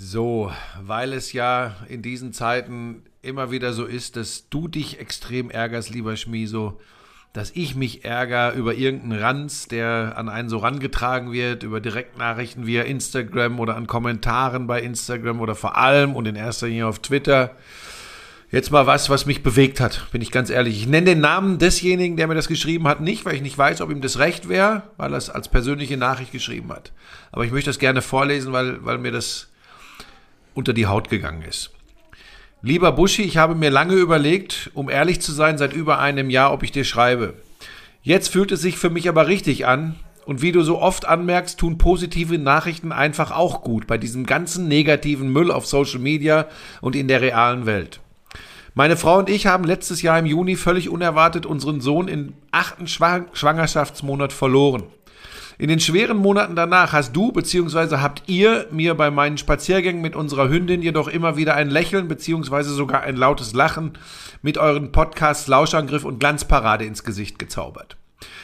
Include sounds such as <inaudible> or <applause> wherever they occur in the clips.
So, weil es ja in diesen Zeiten immer wieder so ist, dass du dich extrem ärgerst, lieber Schmieso, dass ich mich ärgere über irgendeinen Ranz, der an einen so rangetragen wird, über Direktnachrichten via Instagram oder an Kommentaren bei Instagram oder vor allem und in erster Linie auf Twitter. Jetzt mal was, was mich bewegt hat, bin ich ganz ehrlich. Ich nenne den Namen desjenigen, der mir das geschrieben hat, nicht, weil ich nicht weiß, ob ihm das recht wäre, weil er es als persönliche Nachricht geschrieben hat. Aber ich möchte das gerne vorlesen, weil, weil mir das unter die Haut gegangen ist. Lieber Buschi, ich habe mir lange überlegt, um ehrlich zu sein, seit über einem Jahr, ob ich dir schreibe. Jetzt fühlt es sich für mich aber richtig an. Und wie du so oft anmerkst, tun positive Nachrichten einfach auch gut bei diesem ganzen negativen Müll auf Social Media und in der realen Welt. Meine Frau und ich haben letztes Jahr im Juni völlig unerwartet unseren Sohn im achten Schwangerschaftsmonat verloren. In den schweren Monaten danach hast du bzw. habt ihr mir bei meinen Spaziergängen mit unserer Hündin jedoch immer wieder ein Lächeln bzw. sogar ein lautes Lachen mit euren Podcasts Lauschangriff und Glanzparade ins Gesicht gezaubert.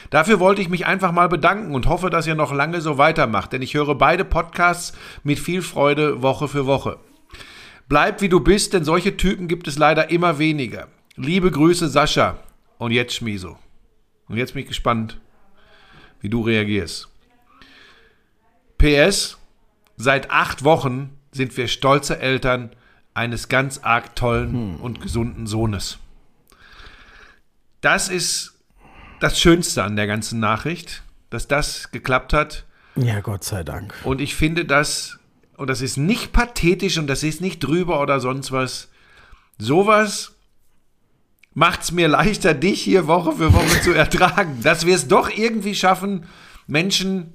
Dafür wollte ich mich einfach mal bedanken und hoffe, dass ihr noch lange so weitermacht, denn ich höre beide Podcasts mit viel Freude Woche für Woche. Bleib wie du bist, denn solche Typen gibt es leider immer weniger. Liebe Grüße, Sascha. Und jetzt Schmiso. Und jetzt bin ich gespannt, wie du reagierst. PS, seit acht Wochen sind wir stolze Eltern eines ganz arg tollen hm. und gesunden Sohnes. Das ist das Schönste an der ganzen Nachricht, dass das geklappt hat. Ja, Gott sei Dank. Und ich finde das, und das ist nicht pathetisch und das ist nicht drüber oder sonst was, sowas macht es mir leichter, dich hier Woche für Woche zu <laughs> ertragen. Dass wir es doch irgendwie schaffen, Menschen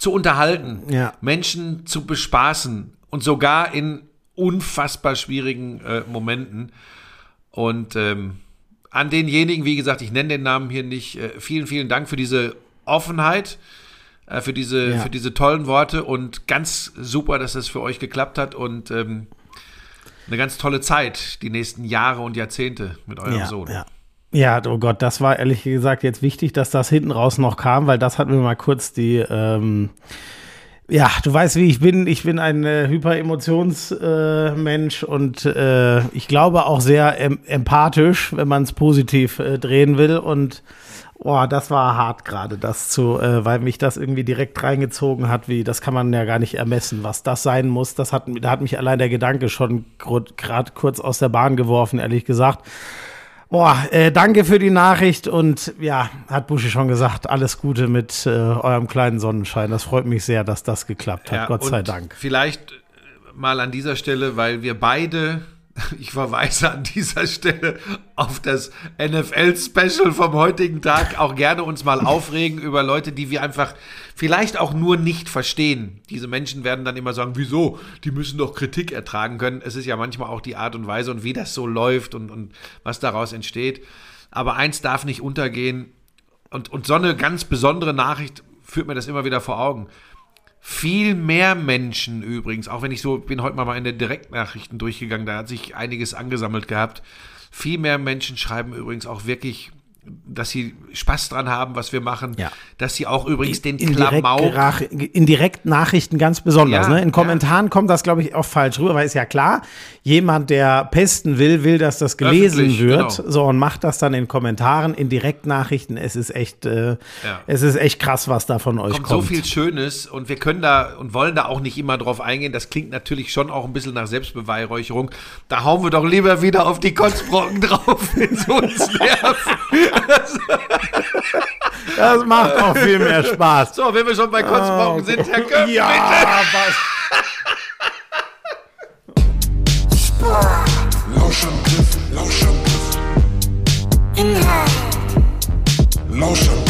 zu unterhalten, ja. Menschen zu bespaßen und sogar in unfassbar schwierigen äh, Momenten. Und ähm, an denjenigen, wie gesagt, ich nenne den Namen hier nicht, äh, vielen, vielen Dank für diese Offenheit, äh, für, diese, ja. für diese tollen Worte und ganz super, dass das für euch geklappt hat. Und ähm, eine ganz tolle Zeit, die nächsten Jahre und Jahrzehnte mit eurem ja, Sohn. Ja. Ja, oh Gott, das war ehrlich gesagt jetzt wichtig, dass das hinten raus noch kam, weil das hat mir mal kurz die, ähm, ja, du weißt, wie ich bin. Ich bin ein äh, Hyperemotionsmensch äh, und äh, ich glaube auch sehr em empathisch, wenn man es positiv äh, drehen will. Und Boah, das war hart gerade, das zu, äh, weil mich das irgendwie direkt reingezogen hat, wie, das kann man ja gar nicht ermessen, was das sein muss. Das hat, da hat mich allein der Gedanke schon gerade kurz aus der Bahn geworfen, ehrlich gesagt. Boah, äh, danke für die Nachricht und ja, hat Buschi schon gesagt, alles Gute mit äh, eurem kleinen Sonnenschein. Das freut mich sehr, dass das geklappt hat. Ja, Gott sei Dank. Vielleicht mal an dieser Stelle, weil wir beide ich verweise an dieser Stelle auf das NFL-Special vom heutigen Tag. Auch gerne uns mal aufregen über Leute, die wir einfach vielleicht auch nur nicht verstehen. Diese Menschen werden dann immer sagen, wieso? Die müssen doch Kritik ertragen können. Es ist ja manchmal auch die Art und Weise und wie das so läuft und, und was daraus entsteht. Aber eins darf nicht untergehen. Und, und so eine ganz besondere Nachricht führt mir das immer wieder vor Augen viel mehr Menschen übrigens, auch wenn ich so bin heute mal in den Direktnachrichten durchgegangen, da hat sich einiges angesammelt gehabt. Viel mehr Menschen schreiben übrigens auch wirklich dass sie Spaß dran haben, was wir machen, ja. dass sie auch übrigens den in Klamauk in Direktnachrichten ganz besonders. Ja, ne? In Kommentaren ja. kommt das, glaube ich, auch falsch rüber, weil ist ja klar, jemand, der pesten will, will, dass das gelesen Öffentlich, wird, genau. so und macht das dann in Kommentaren, in Direktnachrichten. Es ist echt, äh, es ist echt krass, was da von euch kommt. Kommt so viel Schönes und wir können da und wollen da auch nicht immer drauf eingehen. Das klingt natürlich schon auch ein bisschen nach Selbstbeweihräucherung. Da hauen wir doch lieber wieder auf die Kotzbrocken <laughs> drauf, wenn es uns nervt. <laughs> Das macht auch viel mehr Spaß. So, wenn wir schon bei Kotzbrocken oh, sind, Herr Köpf, ja, bitte. Lauschangriff, Lauschangriff. Inhalt. Lauschangriff.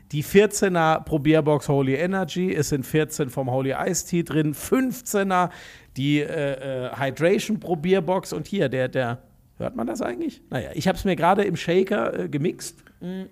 Die 14er Probierbox Holy Energy, es sind 14 vom Holy Ice Tea drin, 15er die äh, äh, Hydration Probierbox und hier der der hört man das eigentlich? Naja, ich habe es mir gerade im Shaker äh, gemixt. Mm.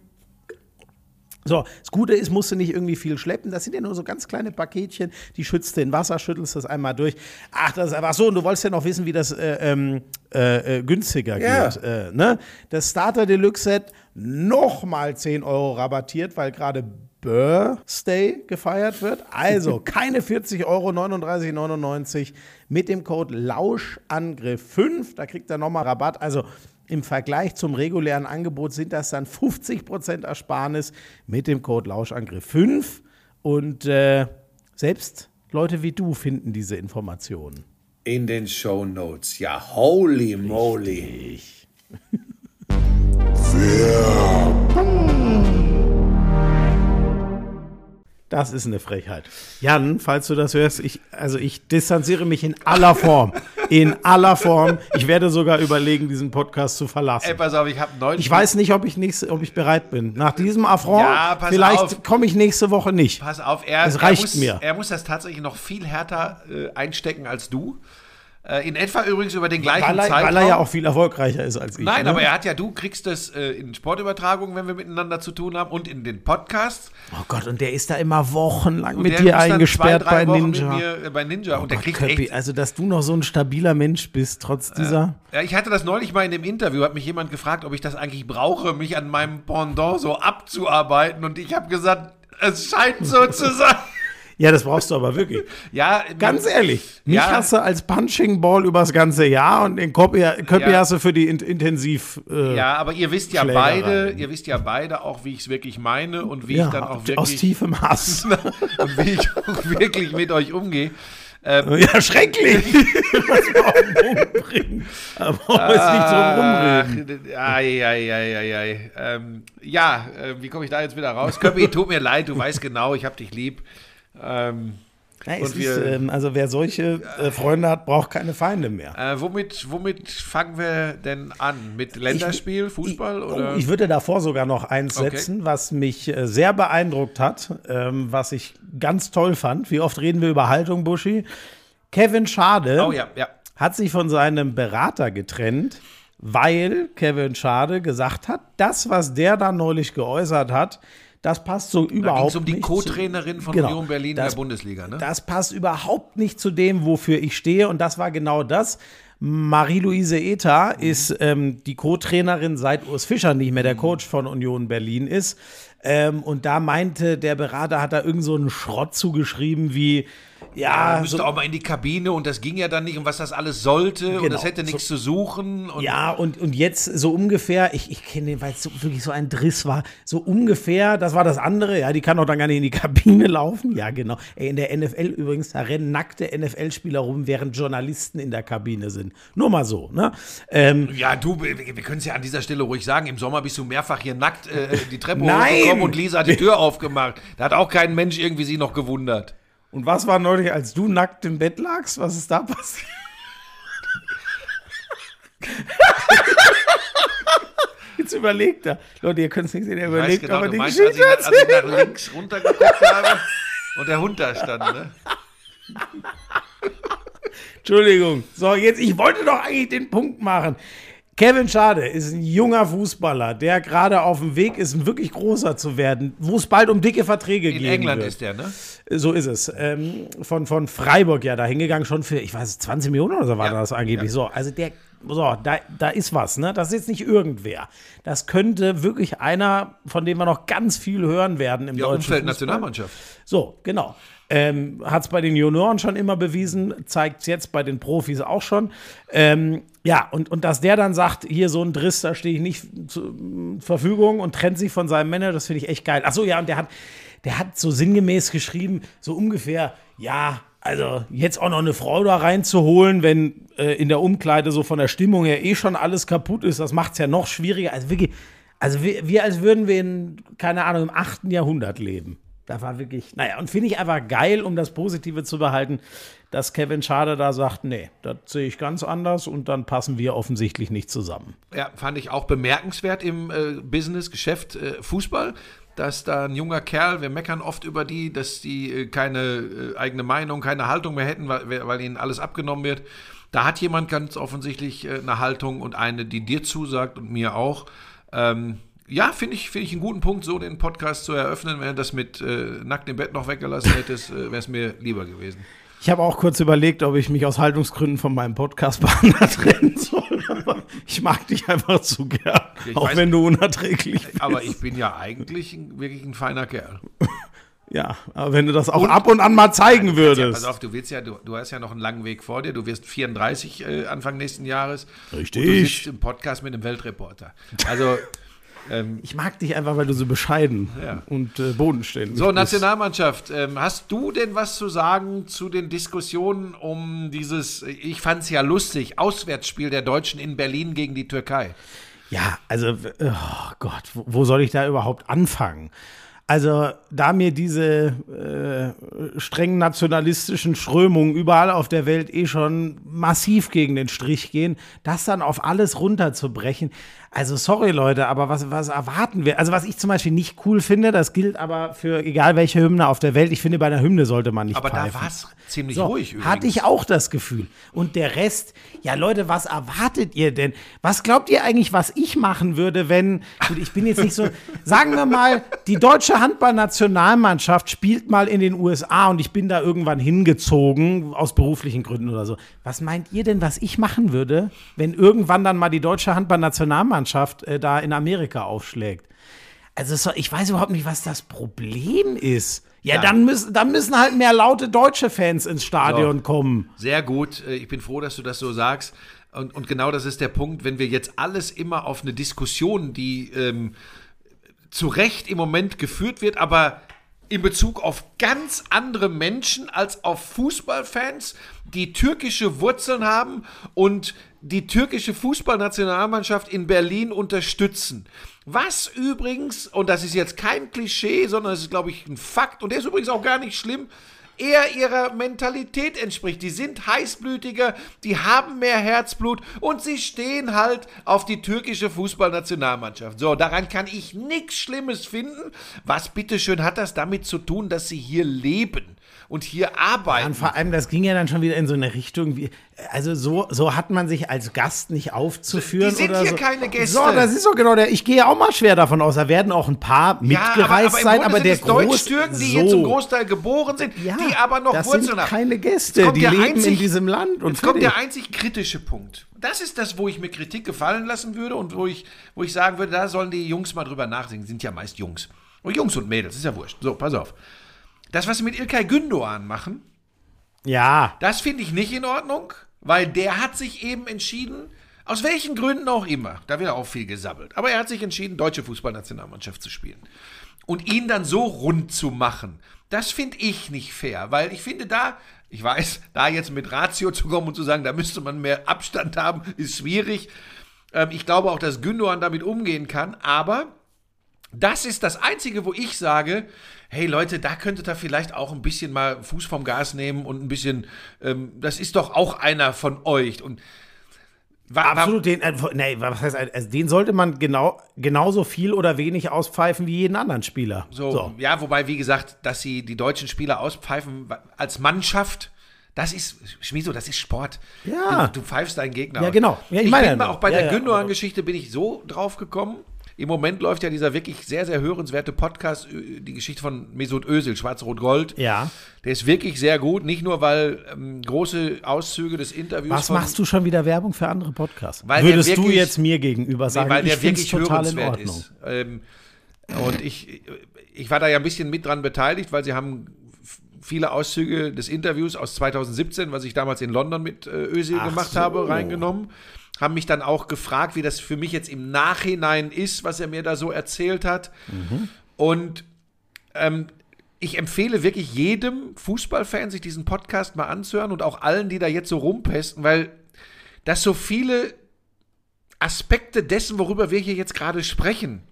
So, das Gute ist, musst du nicht irgendwie viel schleppen. Das sind ja nur so ganz kleine Paketchen. Die schützt du in Wasser, schüttelst das einmal durch. Ach, das ist einfach so. Und du wolltest ja noch wissen, wie das äh, ähm, äh, äh, günstiger ja. geht. Äh, ne? Das Starter Deluxe Set nochmal 10 Euro rabattiert, weil gerade Birthday gefeiert wird. Also <laughs> keine 40 Euro, 39,99 mit dem Code Lauschangriff5. Da kriegt er nochmal Rabatt. Also im Vergleich zum regulären Angebot sind das dann 50% Ersparnis mit dem Code Lauschangriff5. Und äh, selbst Leute wie du finden diese Informationen. In den Show Notes. Ja, holy moly. Das ist eine Frechheit. Jan, falls du das hörst, ich, also ich distanziere mich in aller Form. In aller Form. Ich werde sogar überlegen, diesen Podcast zu verlassen. Ey, pass auf, ich habe neulich. Ich weiß nicht, ob ich, nächste, ob ich bereit bin. Nach diesem Affront, ja, vielleicht komme ich nächste Woche nicht. Pass auf, er, es reicht er muss, mir. Er muss das tatsächlich noch viel härter äh, einstecken als du. Äh, in etwa übrigens über den gleichen weil er, Zeitraum. Weil er ja auch viel erfolgreicher ist als ich. Nein, ne? aber er hat ja, du kriegst das äh, in Sportübertragungen, wenn wir miteinander zu tun haben und in den Podcasts. Oh Gott, und der ist da immer wochenlang und mit dir eingesperrt zwei, bei Ninja. Mir, äh, bei Ninja. Oh und der Gott, kriegt Köppi, echt, Also, dass du noch so ein stabiler Mensch bist, trotz dieser. ja, ich hatte das neulich mal in dem Interview, hat mich jemand gefragt, ob ich das eigentlich brauche, mich an meinem Pendant so abzuarbeiten. Und ich habe gesagt, es scheint so zu sein. Ja, das brauchst du aber wirklich. <laughs> ja, ganz ehrlich. Mich ja. hast du als Punching Ball übers ganze Jahr und den Köppi, Köppi ja. hast du für die in, intensiv. Äh, ja, aber ihr wisst ja beide, ihr wisst ja beide auch, wie ich es wirklich meine und wie ja, ich dann auch wirklich aus tiefem Hass <laughs> und wie ich auch wirklich mit euch umgehe. Ähm, <laughs> ja, schrecklich. Was wir auf den Punkt bringen. Aber wollen wir nicht drum rumreden. Ai, ai, ai, ai, ai. Ähm, ja, äh, wie komme ich da jetzt wieder raus? Köppi, tut mir leid, du weißt genau, ich hab dich lieb. Ähm, ja, ist, wir, ähm, also wer solche äh, Freunde hat, braucht keine Feinde mehr. Äh, womit, womit fangen wir denn an? Mit Länderspiel, ich, Fußball? Ich, oder? ich würde davor sogar noch eins setzen, okay. was mich äh, sehr beeindruckt hat, ähm, was ich ganz toll fand. Wie oft reden wir über Haltung, Buschi? Kevin Schade oh, ja, ja. hat sich von seinem Berater getrennt, weil Kevin Schade gesagt hat, das, was der da neulich geäußert hat, das passt so überhaupt um nicht. um die Co-Trainerin von genau, Union Berlin das, in der Bundesliga, ne? Das passt überhaupt nicht zu dem, wofür ich stehe. Und das war genau das. Marie-Louise Eta mhm. ist ähm, die Co-Trainerin, seit Urs Fischer nicht mehr der mhm. Coach von Union Berlin ist. Ähm, und da meinte der Berater, hat da irgend so einen Schrott zugeschrieben wie, ja. ja müsste so, auch mal in die Kabine und das ging ja dann nicht und was das alles sollte genau, und das hätte nichts so, zu suchen. Und ja, und, und jetzt so ungefähr, ich, ich kenne den, weil es so, wirklich so ein Driss war, so ungefähr, das war das andere, ja, die kann doch dann gar nicht in die <laughs> Kabine laufen. Ja, genau. Ey, in der NFL übrigens, da rennen nackte NFL-Spieler rum, während Journalisten in der Kabine sind. Nur mal so, ne? Ähm, Ja, du, wir, wir können es ja an dieser Stelle ruhig sagen, im Sommer bist du mehrfach hier nackt äh, die Treppe hochgekommen und Lisa hat die <laughs> Tür aufgemacht. Da hat auch kein Mensch irgendwie sie noch gewundert. Und was war neulich, als du nackt im Bett lagst? Was ist da passiert? Jetzt überlegt er. Leute, ihr könnt es nicht sehen, er überlegt, genau, aber die meinst, als ich, Geschichte als ich nach links runtergeguckt habe und der Hund da stand, ne? Entschuldigung. So, jetzt, ich wollte doch eigentlich den Punkt machen. Kevin Schade ist ein junger Fußballer, der gerade auf dem Weg ist, ein wirklich großer zu werden, wo es bald um dicke Verträge In gehen England wird. ist der, ne? So ist es. Ähm, von, von Freiburg ja da hingegangen, schon für, ich weiß, 20 Millionen oder so war Ja, das angeblich. ja. So, also der, so, da, da ist was, ne? Das ist jetzt nicht irgendwer. Das könnte wirklich einer, von dem wir noch ganz viel hören werden im Ja, deutschen Umfeld Fußball. Nationalmannschaft. So, genau. Ähm, Hat es bei den Junioren schon immer bewiesen, zeigt es jetzt bei den Profis auch schon. Ähm, ja, und, und dass der dann sagt, hier so ein Driss, da stehe ich nicht zur Verfügung und trennt sich von seinem Manager, das finde ich echt geil. Achso, ja, und der hat, der hat so sinngemäß geschrieben, so ungefähr, ja, also jetzt auch noch eine Frau da reinzuholen, wenn äh, in der Umkleide so von der Stimmung her eh schon alles kaputt ist, das macht es ja noch schwieriger. Also wirklich, also wir, wir als würden wir in, keine Ahnung, im 8. Jahrhundert leben. Da war wirklich, naja, und finde ich einfach geil, um das Positive zu behalten, dass Kevin Schade da sagt, nee, das sehe ich ganz anders und dann passen wir offensichtlich nicht zusammen. Ja, fand ich auch bemerkenswert im äh, Business, Geschäft, äh, Fußball, dass da ein junger Kerl, wir meckern oft über die, dass die äh, keine äh, eigene Meinung, keine Haltung mehr hätten, weil, weil ihnen alles abgenommen wird. Da hat jemand ganz offensichtlich äh, eine Haltung und eine, die dir zusagt und mir auch. Ähm, ja, finde ich, finde ich einen guten Punkt, so den Podcast zu eröffnen. Wenn du das mit äh, nackt im Bett noch weggelassen hättest, äh, wäre es mir lieber gewesen. Ich habe auch kurz überlegt, ob ich mich aus Haltungsgründen von meinem Podcast-Partner <laughs> trennen soll, aber ich mag dich einfach zu gern, Ich auch weiß- wenn du unerträglich <laughs> bist. Aber ich bin ja eigentlich ein, wirklich ein feiner Kerl. <laughs> Ja, aber wenn du das auch ab und an mal zeigen Ja, würdest. pass auf, du willst ja, du, du hast ja noch einen langen Weg vor dir. Du wirst 34 äh, Anfang nächsten Jahres. Richtig. Und du sitzt im Podcast mit einem Weltreporter. Also, ähm, Ich mag dich einfach, weil du so bescheiden Ja. und äh, bodenständig so, bist. Nationalmannschaft. Ähm, hast du denn was zu sagen zu den Diskussionen um dieses, ich fand es ja lustig, Auswärtsspiel der Deutschen in Berlin gegen die Türkei? Ja, also, oh Gott, wo, wo soll ich da überhaupt anfangen? Also, da mir diese äh, streng nationalistischen Strömungen überall auf der Welt eh schon massiv gegen den Strich gehen, das dann auf alles runterzubrechen. Also, sorry Leute, aber was, was erwarten wir? Also, was ich zum Beispiel nicht cool finde, das gilt aber für egal welche Hymne auf der Welt. Ich finde, bei einer Hymne sollte man nicht Aber da pfeifen. war es ziemlich So, ruhig übrigens. hatte ich auch das Gefühl. Und der Rest, ja Leute, was erwartet ihr denn? Was glaubt ihr eigentlich, was ich machen würde, wenn, gut, ich bin jetzt nicht so, <laughs> sagen wir mal, die deutsche Handballnationalmannschaft spielt mal in den USA und ich bin da irgendwann hingezogen, aus beruflichen Gründen oder so. Was meint ihr denn, was ich machen würde, wenn irgendwann dann mal die deutsche Handballnationalmannschaft äh, da in Amerika aufschlägt? Also so, ich weiß überhaupt nicht, was das Problem ist. Ja, Ja. Dann, müssen, dann müssen halt mehr laute deutsche Fans ins Stadion So. kommen. Sehr gut. Äh, Ich bin froh, dass du das so sagst. Und, und genau das ist der Punkt, wenn wir jetzt alles immer auf eine Diskussion, die ähm, zu Recht im Moment geführt wird, aber in Bezug auf ganz andere Menschen als auf Fußballfans, die türkische Wurzeln haben und die türkische Fußballnationalmannschaft in Berlin unterstützen. Was übrigens, und das ist jetzt kein Klischee, sondern es ist, glaube ich, ein Fakt, und der ist übrigens auch gar nicht schlimm, eher ihrer Mentalität entspricht. Die sind heißblütiger, die haben mehr Herzblut und sie stehen halt auf die türkische Fußballnationalmannschaft. So, daran kann ich nichts Schlimmes finden. Was bitteschön hat das damit zu tun, dass sie hier leben und hier arbeiten? Und vor allem, das ging ja dann schon wieder in so eine Richtung wie, also so, so hat man sich als Gast nicht aufzuführen. Die sind oder hier so. keine Gäste. So, das ist so genau der, ich gehe auch mal schwer davon aus, da werden auch ein paar mitgereist sein, Grunde aber sind der es Groß, Deutsch-Türken, die so. hier zum Großteil geboren sind, Ja, die aber noch das Wurzeln sind haben. keine Gäste, die der leben einzig- in diesem Land. Und Jetzt kommt der einzig kritische Punkt. Das ist das, wo ich mir Kritik gefallen lassen würde und wo ich, wo ich sagen würde, da sollen die Jungs mal drüber nachdenken. Sind ja meist Jungs. Und Jungs und Mädels, ist ja wurscht. So, pass auf. Das, was sie mit Ilkay Gündoğan machen, ja, das finde ich nicht in Ordnung, weil der hat sich eben entschieden, aus welchen Gründen auch immer, da wird auch viel gesabbelt, aber er hat sich entschieden, deutsche Fußballnationalmannschaft zu spielen. und ihn dann so rund zu machen, das finde ich nicht fair, weil ich finde da, ich weiß, da jetzt mit Ratio zu kommen und zu sagen, da müsste man mehr Abstand haben, ist schwierig. Ähm, ich glaube auch, dass Gündogan damit umgehen kann, aber das ist das Einzige, wo ich sage, hey Leute, da könntet ihr vielleicht auch ein bisschen mal Fuß vom Gas nehmen und ein bisschen, ähm, das ist doch auch einer von euch. Und war, Absolut, den, äh, nee, was heißt, also den sollte man genau, genauso viel oder wenig auspfeifen wie jeden anderen Spieler. So, so, ja, wobei, wie gesagt, dass sie die deutschen Spieler auspfeifen als Mannschaft, das ist, Schmiso, das ist Sport. Ja. Du, du pfeifst deinen Gegner. Ja, genau. Ja, ich, ich meine, bin mal auch bei ja, der Gündogan-Geschichte bin ich so drauf gekommen, im Moment läuft ja dieser wirklich sehr, sehr hörenswerte Podcast, äh, die Geschichte von Mesut Özil, Schwarz-Rot-Gold. Ja. Der ist wirklich sehr gut, nicht nur, weil ähm, große Auszüge des Interviews. Was machst du schon wieder Werbung für andere Podcasts? Würdest wirklich, du jetzt mir gegenüber sagen, nee, weil der wirklich total in Ordnung. Ist. Ähm, und ich, ich war da ja ein bisschen mit dran beteiligt, weil sie haben viele Auszüge des Interviews aus 2017, was ich damals in London mit äh, Özil Ach gemacht so. habe, reingenommen haben mich dann auch gefragt, wie das für mich jetzt im Nachhinein ist, was er mir da so erzählt hat. Mhm. Und ähm, ich empfehle wirklich jedem Fußballfan, sich diesen Podcast mal anzuhören und auch allen, die da jetzt so rumpesten, weil das so viele Aspekte dessen, worüber wir hier jetzt gerade sprechen.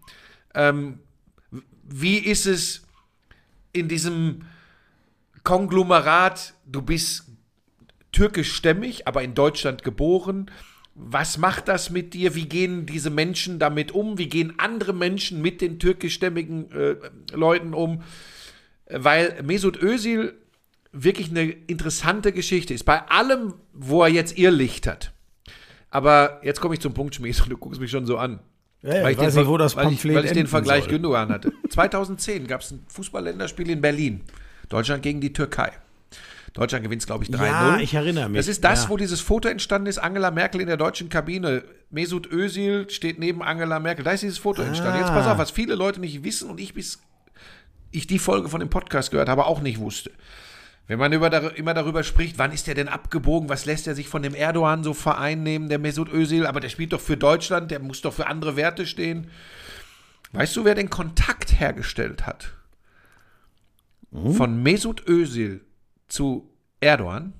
Ähm, wie ist es in diesem Konglomerat, du bist türkischstämmig, aber in Deutschland geboren, was macht das mit dir? Wie gehen diese Menschen damit um? Wie gehen andere Menschen mit den türkischstämmigen äh, Leuten um? Weil Mesut Özil wirklich eine interessante Geschichte ist. Bei allem, wo er jetzt Irrlicht hat. Aber jetzt komme ich zum Punkt, Schmies, <laughs> und du guckst mich schon so an. Ja, ja, weil ich, weiß den, nicht, wo das weil ich, weil ich den Vergleich soll. Gündogan hatte. 2010 gab es ein Fußballländerspiel in Berlin. Deutschland gegen die Türkei. Deutschland gewinnt glaube ich, 3-0. Ja, ich erinnere mich. Das ist das, ja. wo dieses Foto entstanden ist, Angela Merkel in der deutschen Kabine. Mesut Özil steht neben Angela Merkel. Da ist dieses Foto ah. entstanden. Jetzt pass auf, was viele Leute nicht wissen und ich bis ich die Folge von dem Podcast gehört habe, auch nicht wusste. Wenn man über, immer darüber spricht, wann ist der denn abgebogen, was lässt er sich von dem Erdogan so vereinnehmen, der Mesut Özil, aber der spielt doch für Deutschland, der muss doch für andere Werte stehen. Weißt du, wer den Kontakt hergestellt hat? Hm? Von Mesut Özil zu Erdogan.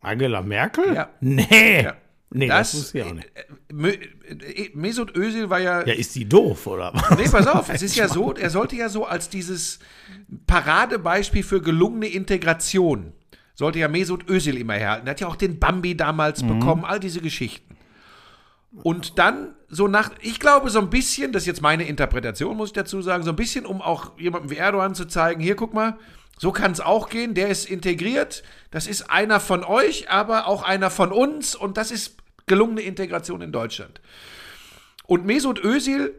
Angela Merkel? Ja. Nee. Ja. Nee, das, das wusste ich auch nicht. Äh, äh, Mesut Özil war ja. Ja, ist die doof, oder was? Nee, pass auf, es <laughs> ist ja so, er sollte ja so als dieses Paradebeispiel für gelungene Integration, sollte ja Mesut Özil immer herhalten. Er hat ja auch den Bambi damals mhm. bekommen, all diese Geschichten. Und dann so nach, ich glaube so ein bisschen, das ist jetzt meine Interpretation, muss ich dazu sagen, so ein bisschen, um auch jemandem wie Erdogan zu zeigen, hier guck mal, so kann es auch gehen. Der ist integriert. Das ist einer von euch, aber auch einer von uns. Und das ist gelungene Integration in Deutschland. Und Mesut Özil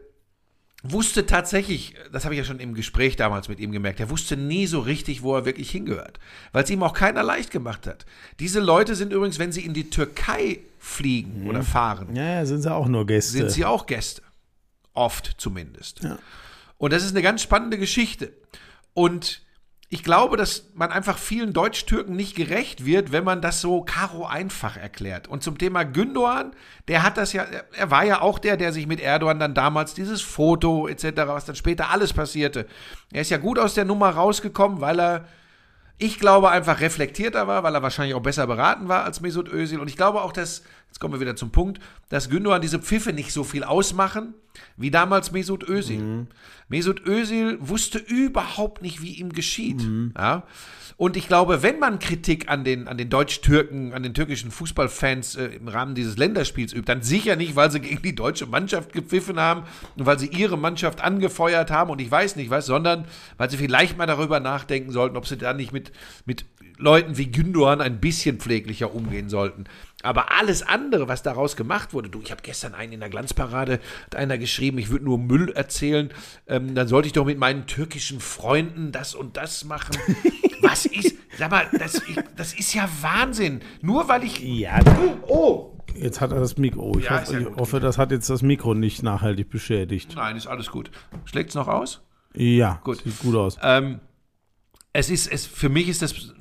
wusste tatsächlich, das habe ich ja schon im Gespräch damals mit ihm gemerkt, er wusste nie so richtig, wo er wirklich hingehört, weil es ihm auch keiner leicht gemacht hat. Diese Leute sind übrigens, wenn sie in die Türkei fliegen mhm. oder fahren, ja, sind sie auch nur Gäste. Sind sie auch Gäste. Oft zumindest. Ja. Und das ist eine ganz spannende Geschichte. Und ich glaube, dass man einfach vielen Deutsch-Türken nicht gerecht wird, wenn man das so karo einfach erklärt. Und zum Thema Gündoğan, der hat das ja, er war ja auch der, der sich mit Erdogan dann damals dieses Foto etc., was dann später alles passierte. Er ist ja gut aus der Nummer rausgekommen, weil er, ich glaube, einfach reflektierter war, weil er wahrscheinlich auch besser beraten war als Mesut Özil. Und ich glaube auch, dass, jetzt kommen wir wieder zum Punkt, dass Gündoğan diese Pfiffe nicht so viel ausmachen, wie damals Mesut Özil. Mhm. Mesut Özil wusste überhaupt nicht, wie ihm geschieht. Mhm. Ja? Und ich glaube, wenn man Kritik an den, an den Deutsch-Türken, an den türkischen Fußballfans äh, im Rahmen dieses Länderspiels übt, dann sicher nicht, weil sie gegen die deutsche Mannschaft gepfiffen haben und weil sie ihre Mannschaft angefeuert haben und ich weiß nicht was, sondern weil sie vielleicht mal darüber nachdenken sollten, ob sie da nicht mit, mit Leuten wie Gündoğan ein bisschen pfleglicher umgehen sollten. Aber alles andere, was daraus gemacht wurde, du, ich habe gestern einen in der Glanzparade, hat einer geschrieben, ich würde nur Müll erzählen, ähm, dann sollte ich doch mit meinen türkischen Freunden das und das machen. <laughs> was ist, sag mal, das, ich, das ist ja Wahnsinn. Nur weil ich. Ja, oh! Jetzt hat er das Mikro. Ich, ja, hoffe, ja ich hoffe, das hat jetzt das Mikro nicht nachhaltig beschädigt. Nein, ist alles gut. Schlägt es noch aus? Ja, gut. Sieht gut aus. Ähm, es ist, es, für mich ist das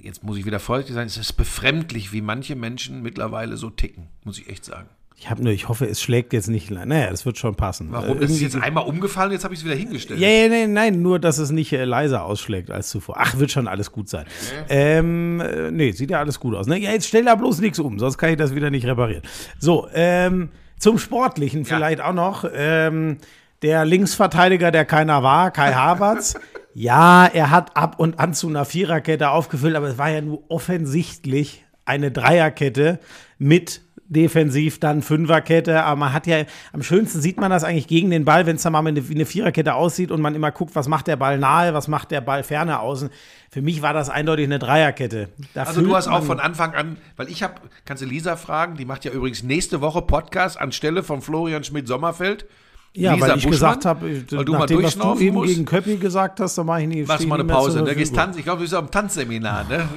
jetzt muss ich wieder vorsichtig sein, es ist befremdlich, wie manche Menschen mittlerweile so ticken, muss ich echt sagen. Ich habe nur, ich hoffe, es schlägt jetzt nicht. Naja, das wird schon passen. Warum? Äh, ist irgendwie- jetzt einmal umgefallen, jetzt habe ich es wieder hingestellt. Ja, ja, nee, nein, nur, dass es nicht äh, leiser ausschlägt als zuvor. Ach, wird schon alles gut sein. Ähm, äh, nee, sieht ja alles gut aus. Ne? Ja, jetzt stell da bloß nichts um, sonst kann ich das wieder nicht reparieren. So, ähm, zum Sportlichen vielleicht auch noch. Ähm, der Linksverteidiger, der keiner war, Kai Havertz. <laughs> ja, er hat ab und an zu einer Viererkette aufgefüllt, aber es war ja nur offensichtlich eine Dreierkette mit defensiv dann Fünferkette, aber man hat ja, am schönsten sieht man das eigentlich gegen den Ball, wenn es dann mal eine, wie eine Viererkette aussieht und man immer guckt, was macht der Ball nahe, was macht der Ball ferne außen. Für mich war das eindeutig eine Dreierkette. Da Also du hast auch von Anfang an, weil ich habe, kannst du Lisa fragen, die macht ja übrigens nächste Woche Podcast anstelle von Florian Schmidt-Sommerfeld. Ja, Lisa weil ich Buschmann, gesagt habe, weil du mal nachdem, was du eben musst. gegen Köppi gesagt hast, dann mache ich nie. Machst mal eine nicht Pause. Da gehst tanzen. Ich glaube, du bist am Tanzseminar, ne?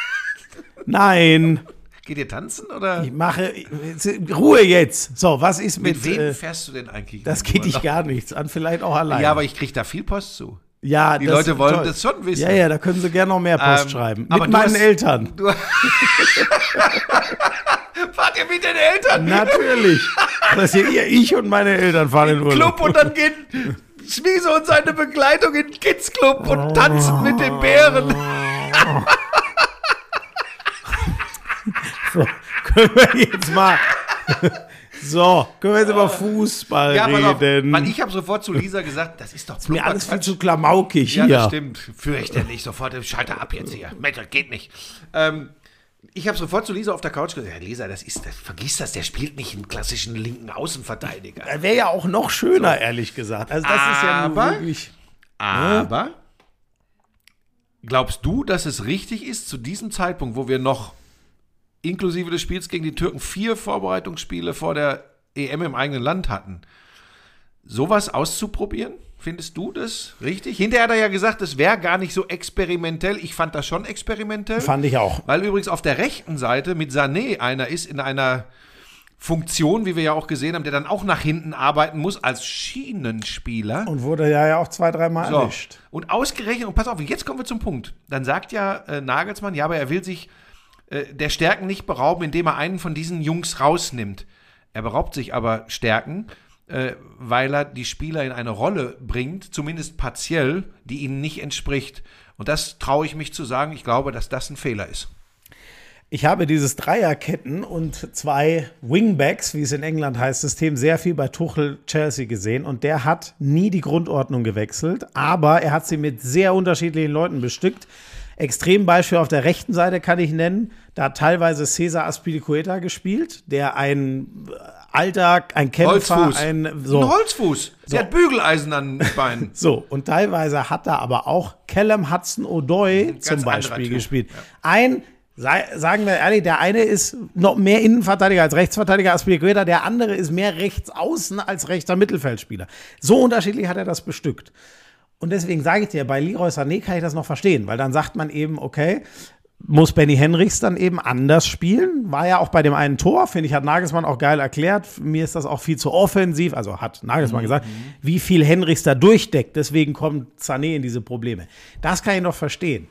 <laughs> Nein, Geht ihr tanzen oder? ich mache Ruhe jetzt. So, was ist mit, Mit wem äh, fährst du denn eigentlich? das geht dich gar nichts an, vielleicht auch allein. Ja, aber ich kriege da viel Post zu. Ja, Die das- Leute wollen toll. das schon wissen. Ja, ja, da können sie gerne noch mehr Post Ähm, schreiben. Mit meinen hast- Eltern. <laughs> Fahrt ihr mit den Eltern Natürlich. Das hier, ihr, ich und meine Eltern fahren in im Urlaub. Club und dann gehen Schmiese und seine Begleitung in den Kids Club und tanzen mit den Bären. <laughs> So, können wir jetzt mal. So, können wir jetzt über Fußball Ja, auf, reden. weil ich habe sofort zu Lisa gesagt, das ist doch Mir alles viel zu klamaukig Ja, hier. das stimmt. Fürchterlich. Sofort, schalte ab jetzt hier. Das geht nicht. Ähm, ich habe sofort zu Lisa auf der Couch gesagt, ja, Lisa, das ist, das, vergiss das, der spielt nicht einen klassischen linken Außenverteidiger. Wäre ja auch noch schöner, ehrlich gesagt. Also, das ist ja Aber- wirklich. Aber glaubst du, dass es richtig ist, zu diesem Zeitpunkt, wo wir noch inklusive des Spiels gegen die Türken vier Vorbereitungsspiele vor der EM im eigenen Land hatten, sowas auszuprobieren? Findest du das richtig? Hinterher hat er ja gesagt, es wäre gar nicht so experimentell. Ich fand das schon experimentell. Fand ich auch. Weil übrigens auf der rechten Seite mit Sané einer ist in einer Funktion, wie wir ja auch gesehen haben, der dann auch nach hinten arbeiten muss als Schienenspieler. Und wurde ja, ja auch zwei, dreimal So. erwischt. Und ausgerechnet, und pass auf, jetzt kommen wir zum Punkt. Dann sagt ja äh, Nagelsmann, ja, aber er will sich äh, der Stärken nicht berauben, indem er einen von diesen Jungs rausnimmt. Er beraubt sich aber Stärken, äh, weil er die Spieler in eine Rolle bringt, zumindest partiell, die ihnen nicht entspricht. Und das traue ich mich zu sagen. Ich glaube, dass das ein Fehler ist. Ich habe dieses Dreierketten und zwei Wingbacks, wie es in England heißt, System sehr viel bei Tuchel Chelsea gesehen und der hat nie die Grundordnung gewechselt, aber er hat sie mit sehr unterschiedlichen Leuten bestückt. Extrembeispiel auf der rechten Seite kann ich nennen. Da hat teilweise Cesar Aspilicueta gespielt, der ein äh, alter, ein Kämpfer, Holzfuß. ein so. Ein Holzfuß. Der hat Bügeleisen an den Beinen. <laughs> So, und teilweise hat da aber auch Callum Hudson-Odoi zum anderer Beispiel gespielt. Ein, sei, sagen wir ehrlich, der eine ist noch mehr Innenverteidiger als Rechtsverteidiger Aspilicueta, der andere ist mehr rechts außen als rechter Mittelfeldspieler. So unterschiedlich hat er das bestückt. Und deswegen sage ich dir, bei Leroy Sané kann ich das noch verstehen, weil dann sagt man eben, okay, muss Benny Henrichs dann eben anders spielen. War ja auch bei dem einen Tor, finde ich, hat Nagelsmann auch geil erklärt. Mir ist das auch viel zu offensiv, also hat Nagelsmann gesagt, wie viel Henrichs da durchdeckt. Deswegen kommt Sané in diese Probleme. Das kann ich noch verstehen.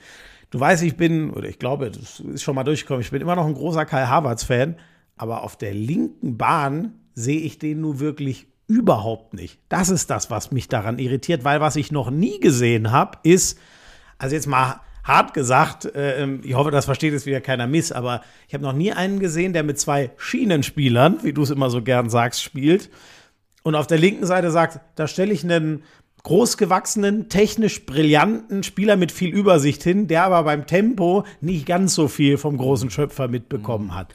Du weißt, ich bin, oder ich glaube, das ist schon mal durchgekommen, ich bin immer noch ein großer Kai Havertz-Fan, aber auf der linken Bahn sehe ich den nur wirklich überhaupt nicht. Das ist das, was mich daran irritiert, weil was ich noch nie gesehen habe, ist, also jetzt mal hart gesagt, äh, ich hoffe, das versteht jetzt wieder keiner miss, aber ich habe noch nie einen gesehen, der mit zwei Schienenspielern, wie du es immer so gern sagst, spielt und auf der linken Seite sagt, da stelle ich einen großgewachsenen, technisch brillanten Spieler mit viel Übersicht hin, der aber beim Tempo nicht ganz so viel vom großen Schöpfer mitbekommen hat.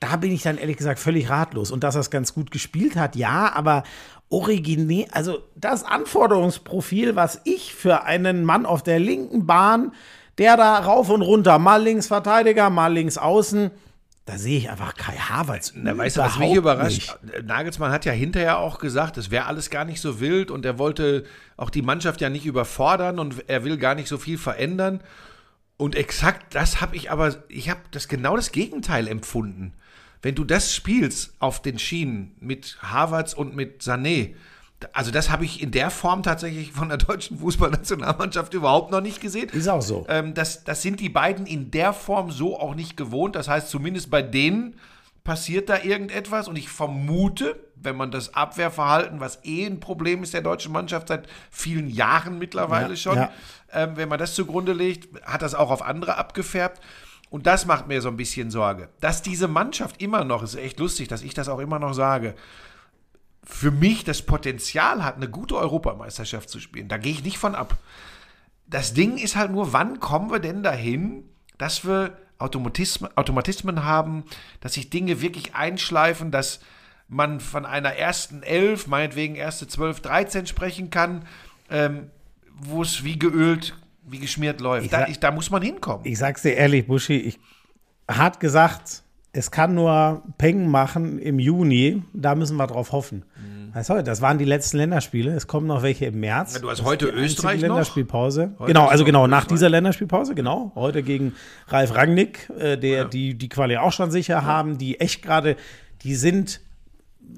Da bin ich dann ehrlich gesagt völlig ratlos. Und dass er es ganz gut gespielt hat, ja, aber originär, also das Anforderungsprofil, was ich für einen Mann auf der linken Bahn, der da rauf und runter, mal links Verteidiger, mal links außen, da sehe ich einfach Kai Havertz. Na, weißt du, was mich überrascht? Nagelsmann hat ja hinterher auch gesagt, es wäre alles gar nicht so wild und er wollte auch die Mannschaft ja nicht überfordern und er will gar nicht so viel verändern. Und exakt das habe ich aber, ich habe das genau das Gegenteil empfunden. Wenn du das spielst auf den Schienen mit Havertz und mit Sané, also das habe ich in der Form tatsächlich von der deutschen Fußballnationalmannschaft überhaupt noch nicht gesehen. Ist auch so. Ähm, das, das sind die beiden in der Form so auch nicht gewohnt. Das heißt, zumindest bei denen, passiert da irgendetwas und ich vermute, wenn man das Abwehrverhalten, was eh ein Problem ist der deutschen Mannschaft seit vielen Jahren mittlerweile Ja, schon, ja. ähm, wenn man das zugrunde legt, hat das auch auf andere abgefärbt. Und das macht mir so ein bisschen Sorge. Dass diese Mannschaft immer noch, ist echt lustig, dass ich das auch immer noch sage, für mich das Potenzial hat, eine gute Europameisterschaft zu spielen. Da gehe ich nicht von ab. Das Ding ist halt nur, wann kommen wir denn dahin, dass wir Automatismen, Automatismen haben, dass sich Dinge wirklich einschleifen, dass man von einer ersten Elf, meinetwegen erste 12, 13 sprechen kann, ähm, wo es wie geölt, wie geschmiert läuft. Da, sag- ich, da muss man hinkommen. Ich sag's dir ehrlich, Buschi, ich hart gesagt, es kann nur Peng machen im Juni. Da müssen wir drauf hoffen. Weißt du, das waren die letzten Länderspiele. Es kommen noch welche im März. Ja, du hast heute Österreich noch. Länderspielpause. Heute genau, also genau, nach Österreich. dieser Länderspielpause, genau. Heute gegen Ralf Rangnick, äh, der die, die Quali auch schon sicher haben, die echt gerade, die sind,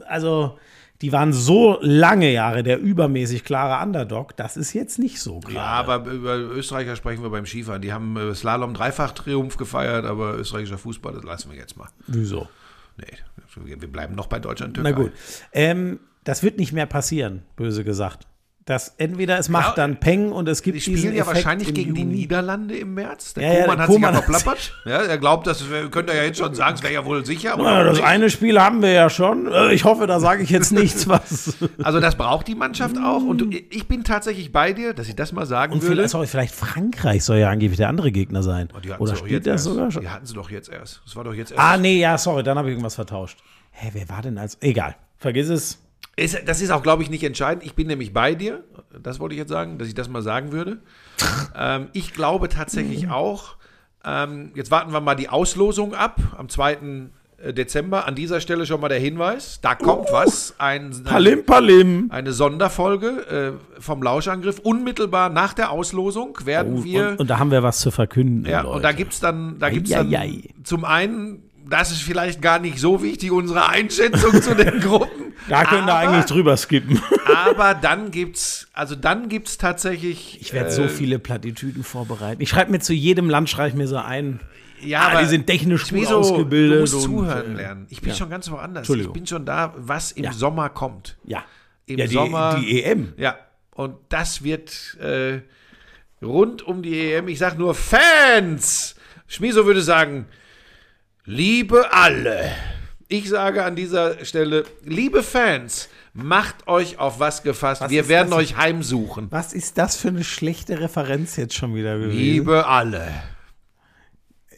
also die waren so lange Jahre der übermäßig klare Underdog. Das ist jetzt nicht so gerade. Ja, aber über Österreicher sprechen wir beim Skifahren. Die haben äh, Slalom Dreifach-Triumph gefeiert, aber österreichischer Fußball, das lassen wir jetzt mal. Wieso? Nee, wir bleiben noch bei Deutschland. Na gut. Ähm, das wird nicht mehr passieren, böse gesagt. Das entweder es macht Ja, dann Peng und es gibt Die spielen ja Effekt wahrscheinlich gegen die Juni. Niederlande im März. Der Ja, ja, der hat sich Kohlmann ja verplappert. Ja, er glaubt, das könnte er ja jetzt schon sagen, es wäre ja wohl sicher. Ja, das nicht. eine Spiel haben wir ja schon. Äh, Ich hoffe, da sage ich jetzt nichts, was. <laughs> Also das braucht die Mannschaft auch. Und du- ich bin tatsächlich bei dir, dass ich das mal sagen Und würde. sorry, vielleicht Frankreich soll ja angeblich der andere Gegner sein. Oh, Die Oder spielt jetzt das erst. sogar schon? Die hatten sie doch jetzt erst. Das war doch jetzt erst. Ah, nee, ja, sorry, dann habe ich irgendwas vertauscht. Hä, wer war denn als. Egal, vergiss es. Ist, das ist auch, glaube ich, nicht entscheidend. Ich bin nämlich bei dir. Das wollte ich jetzt sagen, dass ich das mal sagen würde. <laughs> ähm, ich glaube tatsächlich auch, ähm, jetzt warten wir mal die Auslosung ab am 2. Dezember. An dieser Stelle schon mal der Hinweis. Da kommt was. Ein, Palim, Palim. eine Sonderfolge äh, vom Lauschangriff. Unmittelbar nach der Auslosung werden wir. Oh, Und, und da haben wir was zu verkünden. Ja, Leute. und da gibt's dann, da gibt's dann zum einen, das ist vielleicht gar nicht so wichtig, unsere Einschätzung zu den <laughs> Gruppen. Da können wir eigentlich drüber skippen. <laughs> Aber dann gibt's, also dann gibt's tatsächlich. Ich werde äh, so viele Plattitüden vorbereiten. Ich schreibe mir zu jedem Land, schreibe ich mir so ein. Ja, Ah, aber die sind technisch gut Schmieso, ausgebildet Du musst und, zuhören äh, lernen. Ich bin ja. schon ganz woanders. Ich bin schon da, was im Ja. Sommer kommt. Ja. Im ja, die, Sommer. die EM. Ja, und das wird äh, rund um die EM. Ich sag nur Fans. Schmieso würde sagen, liebe alle. Ich sage an dieser Stelle, liebe Fans, macht euch auf was gefasst. Was Wir werden das? euch heimsuchen. Was ist das für eine schlechte Referenz jetzt schon wieder gewesen? Liebe alle.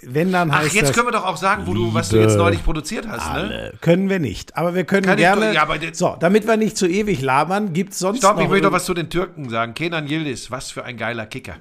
Wenn dann Ach, jetzt können wir doch auch sagen, wo du, was du jetzt neulich produziert hast, ne? alle. Können wir nicht. Aber wir können Kann gerne. doch- ja, aber so, damit wir nicht zu ewig labern, gibt es sonst Stopp, noch ich noch irgend- was zu den Türken sagen. Kenan Yildiz, was für ein geiler Kicker.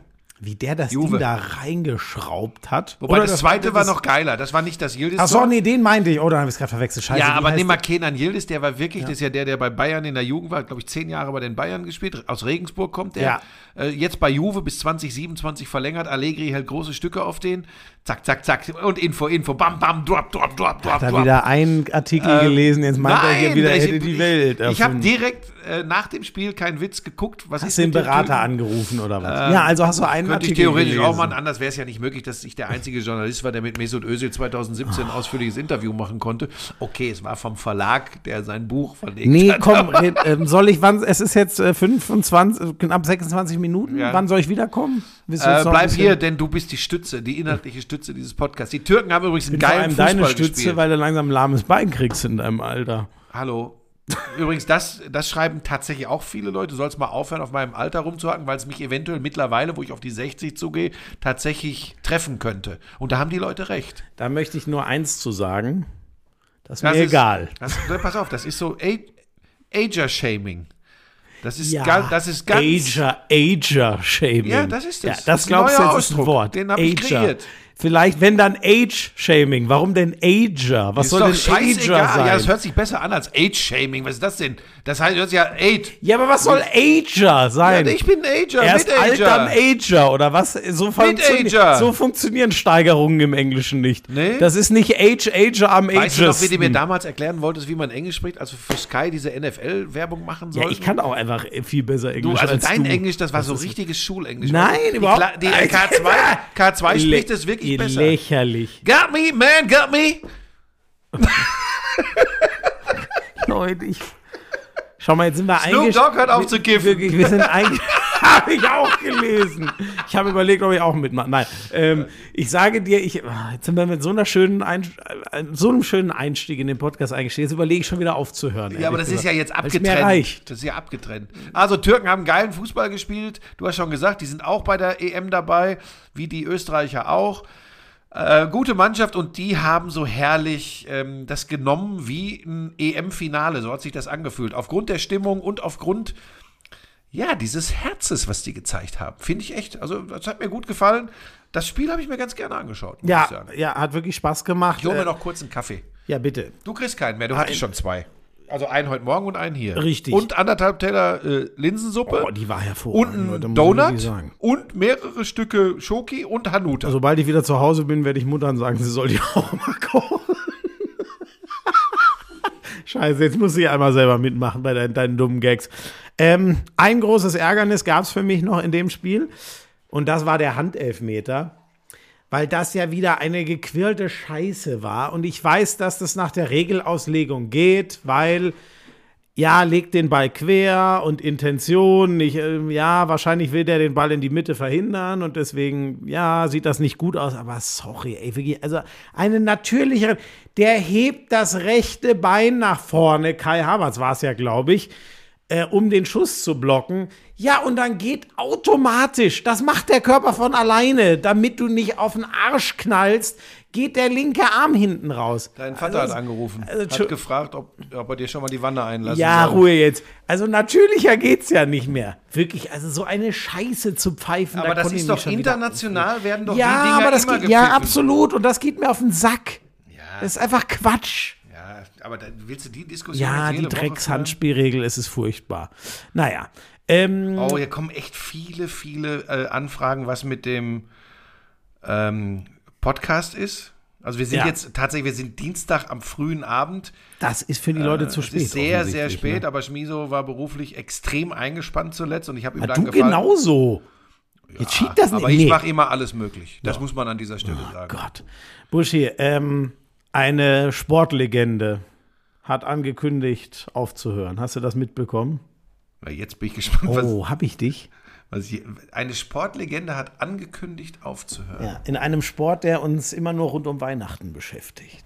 Wie der das Juve. Ding da reingeschraubt hat. Wobei Oder das, zweite war das- noch geiler. Das war nicht das Yildiz. Ach so, nee, den meinte ich. Oder habe ich es gerade verwechselt? Scheiße. ja, aber nimm mal? Kenan Yildiz, der war wirklich, das ist ja der, der bei Bayern in der Jugend war, glaube ich, zehn Jahre bei den Bayern gespielt. Aus Regensburg kommt der. Ja. Äh, jetzt bei Juve bis 2027 verlängert. Allegri hält große Stücke auf den. Zack, zack, zack. Und Info, Info. Bam, bam, drop, drop, drop, drop, Da drop. wieder ein Artikel gelesen, jetzt meint er hier wieder, ich, hätte die Welt. Ich, ich habe erfunden. direkt äh, nach dem Spiel keinen Witz geguckt. Was Hast du den Berater angerufen oder was? ja, also hast du einen Könnte ich Artikel theoretisch gelesen. auch machen, anders wäre es ja nicht möglich, dass ich der einzige Journalist war, der mit Mesut Özil 2017 ein ausführliches Interview machen konnte. Okay, es war vom Verlag, der sein Buch verlegt Nee, hat. komm, <laughs> red, ähm, soll ich, wann, es ist jetzt äh, 25, knapp 26 Minuten, Ja. wann soll ich wiederkommen? Äh, bleib hier, denn du bist die Stütze, die inhaltliche Stütze dieses Podcasts. Die Türken haben übrigens einen geilen Fußball deine Stütze, gespielt. weil du langsam ein lahmes Bein kriegst in deinem Alter. Hallo. Übrigens, das, das schreiben tatsächlich auch viele Leute. Du sollst mal aufhören, auf meinem Alter rumzuhacken, weil es mich eventuell mittlerweile, wo ich auf die 60 zugehe, tatsächlich treffen könnte. Und da haben die Leute recht. Da möchte ich nur eins zu sagen. Das ist Das mir ist, egal. Das, pass auf, das ist so Ager-Shaming. Das ist, Ja, ganz, das ist ganz. Ager, Ager-Shaming. Ja, das ist es. Ja, Das das glaubst du, jetzt ist ein. Wort. Den hab ich kreiert. Vielleicht, wenn dann Age-Shaming. Warum denn Ager? Was ist soll doch denn scheißegal. Ager sein? Ja, das hört sich besser an als Age-Shaming. Was ist das denn? Das heißt, hört sich ja Age. Ja, aber was soll Ager sein? Ja, ich bin Ager, Erst mit alt, dann Ager. Ager oder was? So, funktioni Ager. so funktionieren Steigerungen im Englischen nicht. Nee? Das ist nicht Age, Ager am Weißt du noch, wie du mir damals erklären wolltest, wie man Englisch spricht, als wir für Sky diese NFL-Werbung machen Ja, sollten? ich kann auch einfach viel besser Englisch Du, also als dein du. Englisch, das war Das so ist- richtiges Schulenglisch. Nein, die überhaupt Die äh, K2, K2 spricht es wirklich besser. Lächerlich. Got me, man, got me. <laughs> Leute, ich. Schau mal, jetzt sind wir Snoop eigentlich. Dogg hört auf zu kiffen. Wirklich, wir sind <laughs> eigentlich. <laughs> habe ich auch gelesen. Ich habe überlegt, ob ich auch mitmache. Nein, ähm, ich sage dir, ich, ah, jetzt sind wir mit so einer schönen Ein, äh, so einem schönen Einstieg in den Podcast eingestiegen. Jetzt überlege ich schon wieder aufzuhören. Ja, aber das ehrlich ist ja gesagt, jetzt abgetrennt. Das ist ja abgetrennt. Also Türken haben geilen Fußball gespielt. Du hast schon gesagt, die sind auch bei der EM dabei, wie die Österreicher auch. Äh, gute Mannschaft und die haben so herrlich ähm, das genommen wie ein EM-Finale. So hat sich das angefühlt. Aufgrund der Stimmung und aufgrund ja, dieses Herzes, was die gezeigt haben. Finde ich echt. Also, das hat mir gut gefallen. Das Spiel habe ich mir ganz gerne angeschaut, muss ich Ja, sagen. ja, hat wirklich Spaß gemacht. Ich hole mir Äh, noch kurz einen Kaffee. ja, bitte. Du kriegst keinen mehr, du hattest schon zwei. Also einen heute Morgen und einen hier. Richtig. Und anderthalb Teller äh, Linsensuppe. Oh, die war und hervorragend. ein Leute, muss ich Donut und mehrere Stücke Schoki und Hanuta. Sobald ich wieder zu Hause bin, werde ich Muttern sagen, sie soll die <laughs> auch mal kochen. Scheiße, jetzt muss ich einmal selber mitmachen bei deinen, deinen dummen Gags. Ähm, ein großes Ärgernis gab es für mich noch in dem Spiel und das war der Handelfmeter, weil das ja wieder eine gequirlte Scheiße war und ich weiß, dass das nach der Regelauslegung geht, weil ja, legt den Ball quer und Intention, nicht, ähm, ja, wahrscheinlich will der den Ball in die Mitte verhindern und deswegen, ja, sieht das nicht gut aus, aber sorry, ey, also eine natürliche, der hebt das rechte Bein nach vorne, Kai Havertz war es ja, glaube ich, äh, um den Schuss zu blocken. Ja, und dann geht automatisch, das macht der Körper von alleine, damit du nicht auf den Arsch knallst, geht der linke Arm hinten raus. Dein Vater Also, hat angerufen, also, hat gefragt, ob, ob er dir schon mal die Wanne einlassen ja, soll. Ruhe jetzt. Also natürlicher geht's ja nicht mehr. Wirklich, also so eine Scheiße zu pfeifen. Aber da das ist doch international, werden doch die Ja, Dinger aber das immer geht, ja, absolut. Und das geht mir auf den Sack. Das ist einfach Quatsch. Ja, aber dann willst du die Diskussion Ja, die Dreckshandspielregel, es ist furchtbar. Naja. Ähm? Oh, hier kommen echt viele, viele äh, Anfragen, was mit dem ähm, Podcast ist. Also wir sind Ja. jetzt tatsächlich, wir sind Dienstag am frühen Abend. das ist für die Leute zu Es spät. ist sehr, sehr spät, Ne? aber Schmiso war beruflich extrem eingespannt zuletzt und ich habe ihm Ja, dann du gefallen. genauso. Jetzt schiebt das nicht. Aber ich Nee. mache immer alles möglich. Das muss man an dieser Stelle sagen. Gott. Buschi, ähm, eine Sportlegende hat angekündigt, aufzuhören. Hast du das mitbekommen? Na, Jetzt bin ich gespannt, was, Oh, hab ich dich? ich, eine Sportlegende hat angekündigt aufzuhören. Ja, in einem Sport, der uns immer nur rund um Weihnachten beschäftigt.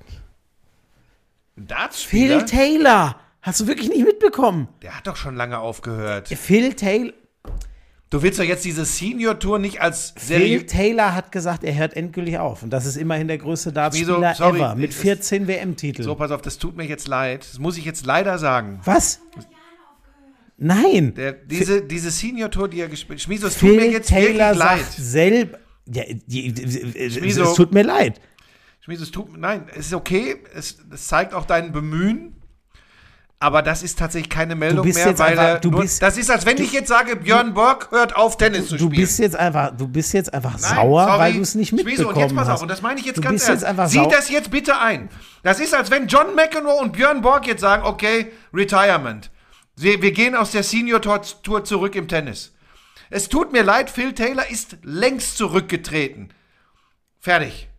Phil Taylor! Hast du wirklich nicht mitbekommen? der hat doch schon lange aufgehört. Phil Taylor, Du willst doch jetzt diese Senior-Tour nicht als Phil seriös... Taylor hat gesagt, er hört endgültig auf. Und das ist immerhin der größte Dartspieler Wieso? Sorry, ever. Mit es- 14 WM-Titeln. So, pass auf, das tut mir jetzt leid. Das muss ich jetzt leider sagen. Was? Nein. Der, diese, diese Senior-Tour, die er gespielt Schmiso, es tut mir Phil jetzt Taylor wirklich leid. selber. Ja, die, die, es, Schmieso. es tut mir leid. Schmiso, es tut Nein, es ist okay. Es, es zeigt auch dein Bemühen. Aber das ist tatsächlich keine Meldung mehr, weil einfach- er du nur, bist- das ist, als wenn ich jetzt sage, Björn Borg hört auf, Tennis zu Du spielen. bist jetzt einfach, du bist jetzt einfach Nein, sauer, sorry. weil du es nicht Schmieso, mitbekommen und jetzt pass hast. auf, und das meine ich jetzt du ganz ernst. jetzt Sieh das jetzt bitte ein. Das ist, als wenn John McEnroe und Björn Borg jetzt sagen, okay, Retirement. Wir, wir gehen aus der Senior Tour zurück im Tennis. Es tut mir leid, Phil Taylor ist längst zurückgetreten. Fertig.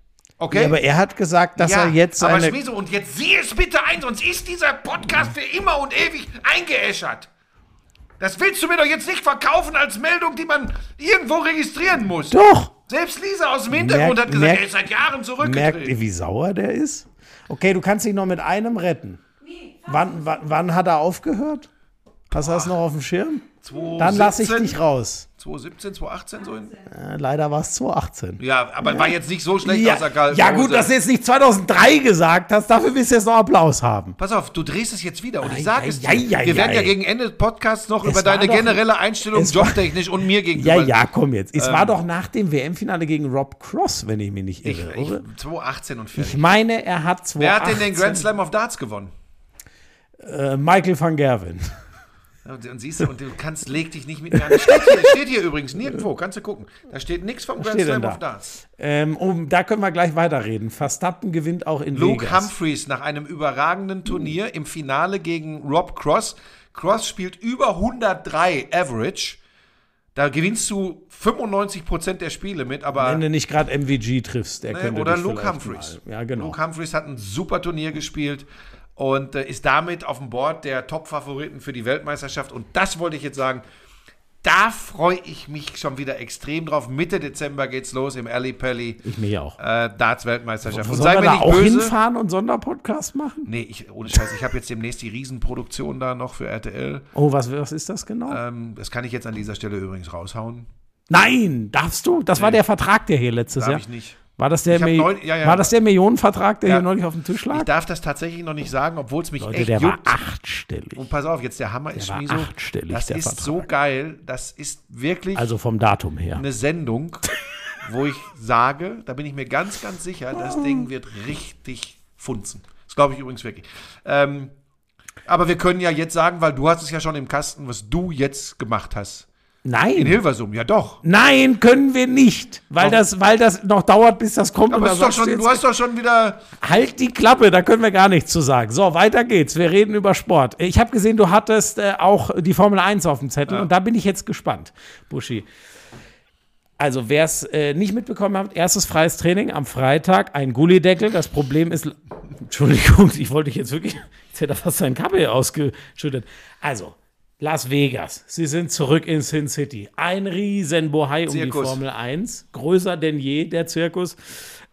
Okay? Ja, aber er hat gesagt, dass er jetzt aber seine. Schmieso, und jetzt sieh es bitte ein, sonst ist dieser Podcast für immer und ewig eingeäschert. Das willst du mir doch jetzt nicht verkaufen als Meldung, die man irgendwo registrieren muss. Doch! Selbst Lisa aus dem Hintergrund Merkt- hat gesagt, merkt- er ist seit Jahren Merkt zurückgetreten. ihr, wie sauer der ist? Okay, du kannst dich noch mit einem retten. Wann, wann, wann hat er aufgehört? Hast du das noch auf dem Schirm? Dann lasse ich dich raus. 2017, 2018 so in, Äh, leider war es 2018. Ja, aber war jetzt nicht so schlecht Ja, aus der kalten ja gut, dass du jetzt nicht 2003 gesagt hast, dafür willst du jetzt noch Applaus haben. Pass auf, du drehst es jetzt wieder und ich Ei, sage ei, es dir. ei, ei, Wir werden ja gegen Ende des Podcasts noch Es über deine doch- generelle Einstellung jobtechnisch und mir gegenüber. Ja, ja, komm jetzt. Es war doch nach dem WM-Finale gegen Rob Cross, wenn ich mich nicht Ich, irre, ich, oder? 2018 und Ich fertig. meine, er hat 2018 Wer hat denn den Grand Slam of Darts gewonnen? äh, Michael van Gerwen. Und, und siehst du, und du kannst, leg dich nicht mit mir an. Das Steht hier, steht hier übrigens nirgendwo, kannst du gucken. Da steht nichts vom Grand Slam da? of Darts. Ähm, um, da können wir gleich weiterreden. Verstappen gewinnt auch in Luke Vegas. Humphreys nach einem überragenden Turnier im Finale gegen Rob Cross. Cross spielt über 103 Average. Da gewinnst du 95 Prozent der Spiele mit, aber Wenn du nicht gerade MVG triffst, der Ne, könnte oder Luke Humphreys. Mal, ja, genau. Luke Humphreys hat ein super Turnier gespielt und äh, ist damit auf dem Board der Top-Favoriten für die Weltmeisterschaft. Und das wollte ich jetzt sagen. Da freue ich mich schon wieder extrem drauf. Mitte Dezember geht's los im Ali Pelli ich mich auch. äh, Darts-Weltmeisterschaft. Und Sollen sei wir da auch böse. hinfahren und Sonderpodcast machen? Nee, ich, ohne Scheiß, ich habe jetzt demnächst die Riesenproduktion da noch für RTL. Oh, was, was ist das genau? Ähm, das kann ich jetzt an dieser Stelle übrigens raushauen. Nein, darfst du? Das war der Vertrag, der hier letztes Darf Jahr. ich nicht. War das der, Ich hab Mi- neu- ja, ja. war das der Millionenvertrag, der Ja. hier neulich auf dem Tisch lag? Ich darf das tatsächlich noch nicht sagen, obwohl es mich Leute, echt der war juckt. achtstellig. Und pass auf, jetzt der Hammer ist war Schmieso. achtstellig, Das der ist Vertrag. so geil. Das ist wirklich Also vom Datum her. eine Sendung, wo ich sage, da bin ich mir ganz, ganz sicher, das Ding wird richtig funzen. Das glaube ich übrigens wirklich. Ähm, aber wir können ja jetzt sagen, weil du hast es ja schon im Kasten, was du jetzt gemacht hast. In Nein. Hilversum, ja doch. Nein, können wir nicht, weil Doch. das, weil das noch dauert, bis das kommt. Aber da schon, du hast doch schon wieder. Halt die Klappe, da können wir gar nichts zu sagen. So, weiter geht's. Wir reden über Sport. Ich habe gesehen, du hattest äh, auch die Formel 1 auf dem Zettel und da bin ich jetzt gespannt, Buschi. Also, wer es äh, nicht mitbekommen hat, erstes freies Training am Freitag, ein Gullideckel. Das Problem ist, <laughs> Entschuldigung, ich wollte dich jetzt wirklich, <laughs> jetzt hätte er fast seinen Kaffee ausgeschüttet. Also, Las Vegas, sie sind zurück in Sin City. Ein riesen Bohai um die. Formel 1, größer denn je, der Zirkus.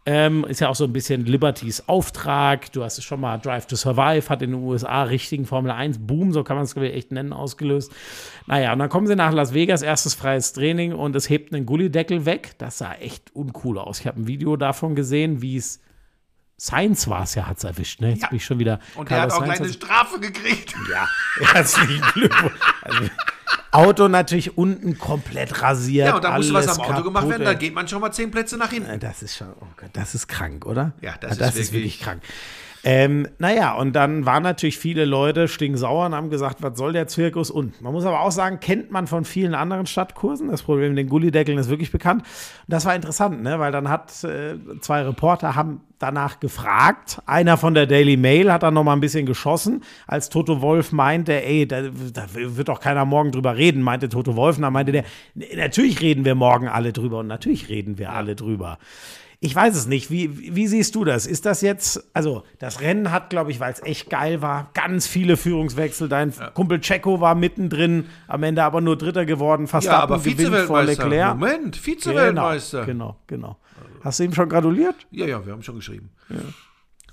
Ähm, ist ja auch so ein bisschen Libertys Auftrag. Du hast es schon mal Drive to Survive, hat in den USA richtigen Formel 1 Boom, so kann man es echt nennen, ausgelöst. Naja, und dann kommen sie nach Las Vegas, erstes freies Training und es hebt einen Gullideckel weg. Das sah echt uncool aus. Ich habe ein Video davon gesehen, wie es Science war es ja, hat es erwischt. Ne? Jetzt Ja. bin ich schon wieder. Und der hat auch Carlos gleich eine Sainz Strafe gekriegt. <laughs> ja, herzlichen Glückwunsch. Also, Auto natürlich unten komplett rasiert. Ja, und da muss was am Auto gemacht werden, da kaputt, geht man schon mal zehn Plätze nach hinten. ey. Das ist schon, oh Gott, das ist krank, oder? Ja, das Ah, ist das wirklich- wirklich krank. Ähm, naja, und dann waren natürlich viele Leute stinksauer und haben gesagt, was soll der Zirkus? Und man muss aber auch sagen, kennt man von vielen anderen Stadtkursen. Das Problem mit den Gullideckeln ist wirklich bekannt. Und das war interessant, ne? weil dann hat äh, zwei Reporter haben danach gefragt. Einer von der Daily Mail hat dann noch mal ein bisschen geschossen, als Toto Wolf meinte, ey, da, da wird doch keiner morgen drüber reden, meinte Toto Wolf. Und dann meinte der, natürlich reden wir morgen alle drüber und natürlich reden wir alle drüber. Ich weiß es nicht. Wie, wie siehst du das? Ist das jetzt, also das Rennen hat, glaube ich, weil es echt geil war, ganz viele Führungswechsel. Dein Kumpel Checo war mittendrin, am Ende aber nur Dritter geworden. Verstappen Ja, aber gewinnt vor Vizeweltmeister. Leclerc. Moment, Vizeweltmeister. Genau, genau, genau. Hast du ihm schon gratuliert? Ja, ja, wir haben schon geschrieben.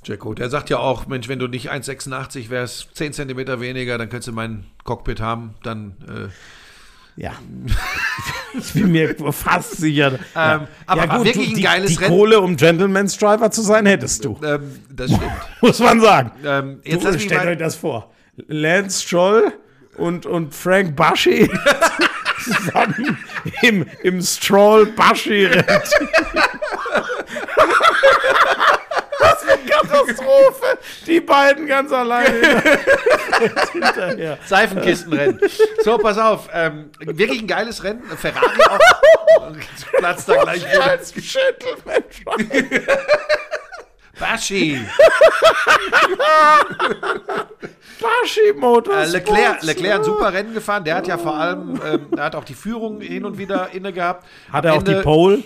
Jacko, der sagt ja auch, Mensch, wenn du nicht 1,86 wärst, 10 Zentimeter weniger, dann könntest du mein Cockpit haben. Dann, äh, Ja. <laughs> ich bin mir fast sicher. ja. Ähm, aber war wirklich ein die, geiles die Rennen. Kohle, um Gentleman's Driver zu sein, hättest du. ähm, das stimmt. <laughs> Muss man sagen. ähm, jetzt Du, stellt euch das vor. Lance Stroll und, und Frank Baschi <laughs> zusammen im, im Stroll-Baschi-Rennen. Das wird Katastrophe. Die beiden ganz alleine. <laughs> hinterher. Seifenkistenrennen. So, pass auf. Ähm, wirklich ein geiles Rennen. Ferrari auch. <laughs> Platz da gleich wieder. Als <laughs> Baschi. Baschi Äh, Motors. Leclerc, Leclerc ein super Rennen gefahren. Der hat ja vor allem, ähm, er hat auch die Führung hin und wieder inne gehabt. Hat Am er auch die Pole?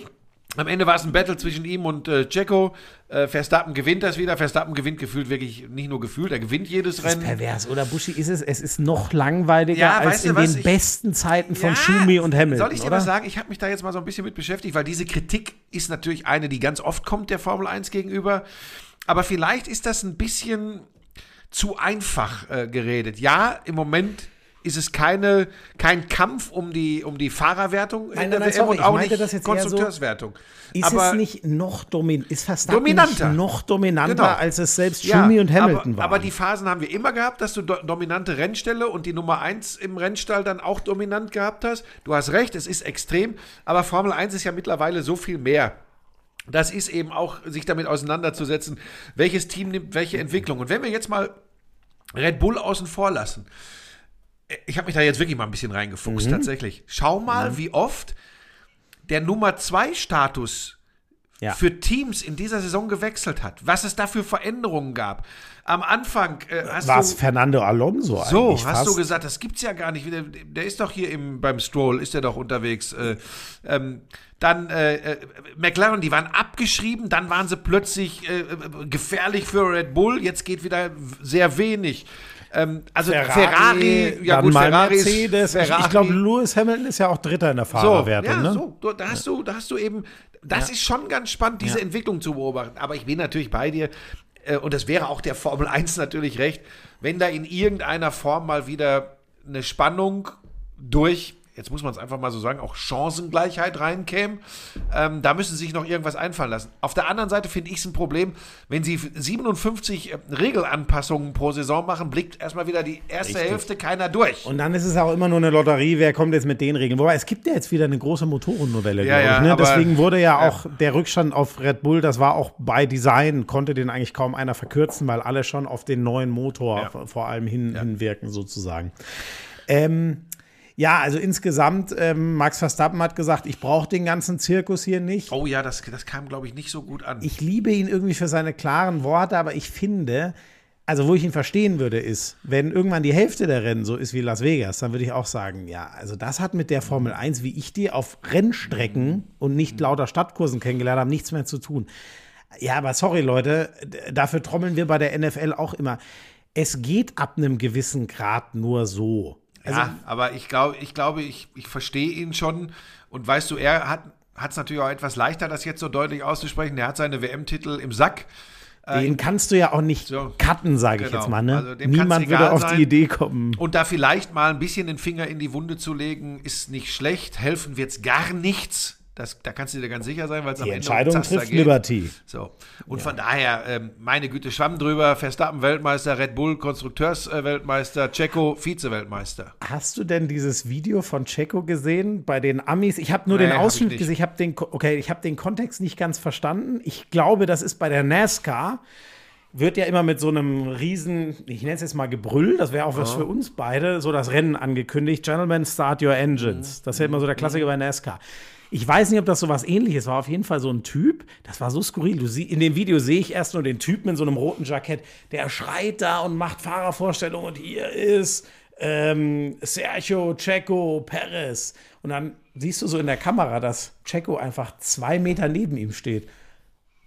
Am Ende war es ein Battle zwischen ihm und äh, Checo. Äh, Verstappen gewinnt das wieder. Verstappen gewinnt gefühlt wirklich, nicht nur gefühlt, er gewinnt jedes Das ist Rennen. pervers, oder Buschi? Ist es? Es ist noch langweiliger Ja, als in was? den Ich- besten Zeiten von Ja, Schumi und Hamilton. Soll ich dir oder? was sagen? Ich habe mich da jetzt mal so ein bisschen mit beschäftigt, weil diese Kritik ist natürlich eine, die ganz oft kommt der Formel 1 gegenüber. Aber vielleicht ist das ein bisschen zu einfach äh, geredet. Ja, im Moment ist es keine, kein Kampf um die, um die Fahrerwertung Nein, in der nein, nein, WM sorry, und auch nicht das jetzt eher so- Konstrukteurswertung. Ist aber, es nicht noch dominant? Ist Verstappen Dominanter. noch dominanter, Genau. als es selbst Ja, Schumi und Hamilton aber, waren? aber die Phasen haben wir immer gehabt, dass du do dominante Rennställe und die Nummer 1 im Rennstall dann auch dominant gehabt hast. Du hast recht, es ist extrem, aber Formel 1 ist ja mittlerweile so viel mehr. Das ist eben auch, sich damit auseinanderzusetzen, welches Team nimmt welche Entwicklung. Und wenn wir jetzt mal Red Bull außen vor lassen, ich habe mich da jetzt wirklich mal ein bisschen reingefuchst, tatsächlich. Schau mal, wie oft der Nummer 2 Status Ja. für Teams in dieser Saison gewechselt hat, was es da für Veränderungen gab. Am Anfang äh, hast War es du Fernando Alonso so, eigentlich hast fast? du gesagt, das gibt's ja gar nicht. Der, der ist doch hier im, beim Stroll, ist der doch unterwegs. Äh, ähm, dann äh, äh, McLaren, die waren abgeschrieben, dann waren sie plötzlich äh, äh, gefährlich für Red Bull. Jetzt geht wieder sehr wenig. Ähm, also Ferrari, ja dann gut, Ferrari Mercedes. ist Ferrari. Ich, ich glaube, Lewis Hamilton ist ja auch Dritter in der so, Fahrerwertung. ja, ne? so, da hast du, da hast du eben, das ist schon ganz spannend, diese Entwicklung zu beobachten. Aber ich bin natürlich bei dir, äh, und das wäre auch der Formel 1 natürlich recht, wenn da in irgendeiner Form mal wieder eine Spannung durch, jetzt muss man es einfach mal so sagen, auch Chancengleichheit reinkäme, ähm, da müssen sie sich noch irgendwas einfallen lassen. Auf der anderen Seite finde ich es ein Problem, wenn sie 57 äh, Regelanpassungen pro Saison machen, blickt erstmal wieder die erste Hälfte keiner durch. Und dann ist es auch immer nur eine Lotterie, wer kommt jetzt mit den Regeln. Wobei es gibt ja jetzt wieder eine große Motorennovelle, Ja, glaube ich. ja, Ne? Deswegen wurde ja auch der Rückstand auf Red Bull, das war auch bei Design, konnte den eigentlich kaum einer verkürzen, weil alle schon auf den neuen Motor Ja. vor- vor allem hin, hinwirken, sozusagen. Ähm, ja, also insgesamt, ähm, Max Verstappen hat gesagt, ich brauche den ganzen Zirkus hier nicht. oh ja, das, das kam, glaube ich, nicht so gut an. Ich liebe ihn irgendwie für seine klaren Worte, aber ich finde, also wo ich ihn verstehen würde, ist, wenn irgendwann die Hälfte der Rennen so ist wie Las Vegas, dann würde ich auch sagen, ja, also das hat mit der Formel 1, wie ich die auf Rennstrecken und nicht lauter Stadtkursen kennengelernt habe, nichts mehr zu tun. Ja, aber sorry, Leute, dafür trommeln wir bei der NFL auch immer. Es geht ab einem gewissen Grad nur so. Also, ja, aber ich glaube, ich, glaube, ich, ich verstehe ihn schon. Und weißt du, er hat es natürlich auch etwas leichter, das jetzt so deutlich auszusprechen. Er hat seine WM-Titel im Sack. den kannst du ja auch nicht so, cutten, sage ich genau. jetzt mal. Ne? Also Niemand würde auf sein. die Idee kommen. Und da vielleicht mal ein bisschen den Finger in die Wunde zu legen, ist nicht schlecht. Helfen wird's gar nichts. Das, da kannst du dir ganz sicher sein, weil es am Ende Entscheidung um trifft geht. Liberty. So. Und von daher, ähm, meine Güte, Schwamm drüber. Verstappen Weltmeister, Red Bull Konstrukteursweltmeister, Checo Vize-Weltmeister. Hast du denn dieses Video von Checo gesehen bei den Amis? Ich habe nur Nee, den ich Ausschnitt nicht. gesehen. Ich habe den, okay, ich habe den Kontext nicht ganz verstanden. Ich glaube, das ist bei der NASCAR. Wird ja immer mit so einem riesen, ich nenne es jetzt mal Gebrüll, das wäre auch was für uns beide, so das Rennen angekündigt. Gentlemen, start your engines. Das ist ja immer so der Klassiker bei NASCAR. Ich weiß nicht, ob das so was ähnliches war. Auf jeden Fall so ein Typ, das war so skurril. Du sie, in dem Video sehe ich erst nur den Typen in so einem roten Jackett, der schreit da und macht Fahrervorstellungen und hier ist ähm, Sergio Checo Perez. Und dann siehst du so in der Kamera, dass Checo einfach zwei Meter neben ihm steht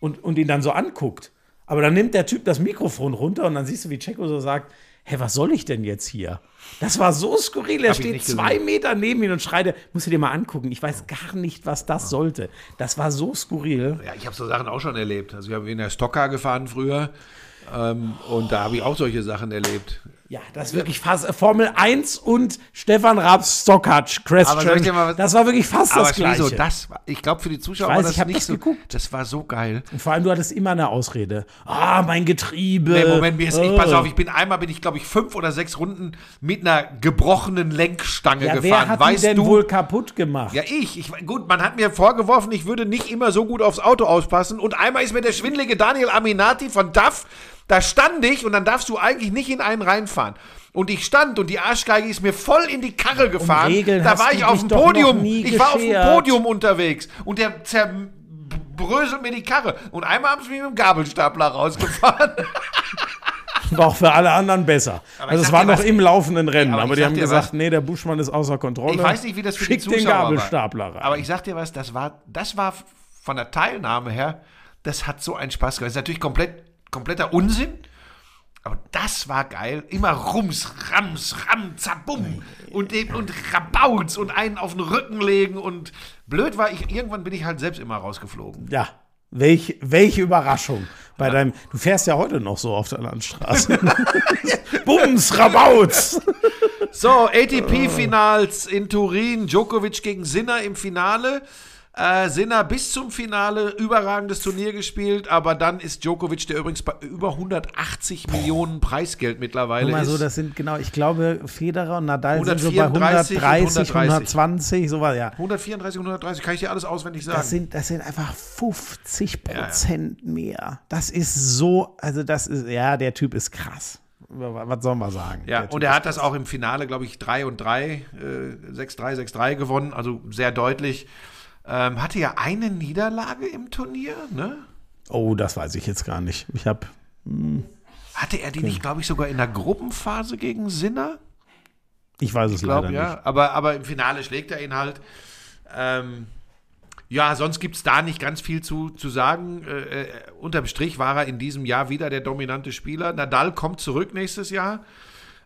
und, und ihn dann so anguckt. Aber dann nimmt der Typ das Mikrofon runter und dann siehst du, wie Checo so sagt: Hä, was soll ich denn jetzt hier? Das war so skurril. Er Hab ich steht zwei. Meter neben ihm und schreit: Musst du dir mal angucken. Ich weiß gar nicht, was das sollte. Das war so skurril. Ja, ich habe so Sachen auch schon erlebt. Also, ich habe in der Stocker gefahren früher. Ähm, und da habe ich auch solche Sachen erlebt. Ja, das ist wirklich fast Formel 1 und Stefan Raps Stockatsch Crash Das war wirklich fast das Gleiche. Schmizo, das war, ich glaube, für die Zuschauer Ich weiß, war das ich nicht das so. geguckt. Das war so geil. und vor allem, du hattest immer eine Ausrede. Ah, mein Getriebe. Nee, Moment, mir ist, ich, Oh. pass auf, ich bin einmal, bin ich glaube ich fünf oder sechs Runden mit einer gebrochenen Lenkstange ja, gefahren. wer hat weißt denn du? wohl kaputt gemacht? Ja, ich. ich. Gut, man hat mir vorgeworfen, ich würde nicht immer so gut aufs Auto aufpassen. Und einmal ist mir der schwindelige Daniel Aminati von DAF, da stand ich und dann darfst du eigentlich nicht in einen reinfahren. Und ich stand und die Arschgeige ist mir voll in die Karre gefahren. Regeln da war ich auf dem Podium. Ich war auf dem. Podium unterwegs. Und der zerbröselt mir die Karre. Und einmal haben sie mich mit dem Gabelstapler rausgefahren. <laughs> War auch für alle anderen besser. Aber also es war noch im laufenden Rennen, aber aber, die haben gesagt, was- nee, der Buschmann ist außer Kontrolle. Ich weiß nicht, wie das für Schick die Zuschauer den Gabelstapler war. rein. Aber ich sag dir was, das war, das war von der Teilnahme her, das hat so einen Spaß gemacht. Das ist natürlich komplett, kompletter Unsinn. Aber das war geil. Immer rums, rams, ram, zabum. Und, eben- und rabauz und einen auf den Rücken legen. Und blöd war ich, irgendwann bin ich halt selbst immer rausgeflogen. ja, welch, welche Überraschung. Bei deinem, du fährst ja heute noch so auf der Landstraße. <laughs> Bums, Rabauz. So, ATP-Finals in Turin. Djokovic gegen Sinner im Finale. Äh, Sinner bis zum Finale überragendes Turnier gespielt, aber dann ist Djokovic, der übrigens bei über 180 Millionen Preisgeld mittlerweile Guck mal ist. so, das sind genau, ich glaube, Federer und Nadal sind so bei 134 und 130, 130. 120, sowas, ja. 134, 130, kann ich dir alles auswendig sagen. Das sind, das sind einfach 50 Prozent mehr. Das ist so, also das ist, ja, der Typ ist krass. Was soll man sagen? ja, und er hat das auch im Finale, glaube ich, 3 und 3, äh, 6-3, 6-3 gewonnen, also sehr deutlich. Ähm, hatte ja eine Niederlage im Turnier, ne? Oh, das weiß ich jetzt gar nicht. Ich habe Hatte er die nicht, glaube ich, sogar in der Gruppenphase gegen Sinner? ich weiß es Ich glaube, leider ja. nicht. Aber, aber im Finale schlägt er ihn halt. Ähm, ja, sonst gibt es da nicht ganz viel zu, zu sagen. Äh, äh, unterm Strich war er in diesem Jahr wieder der dominante Spieler. Nadal kommt zurück nächstes Jahr.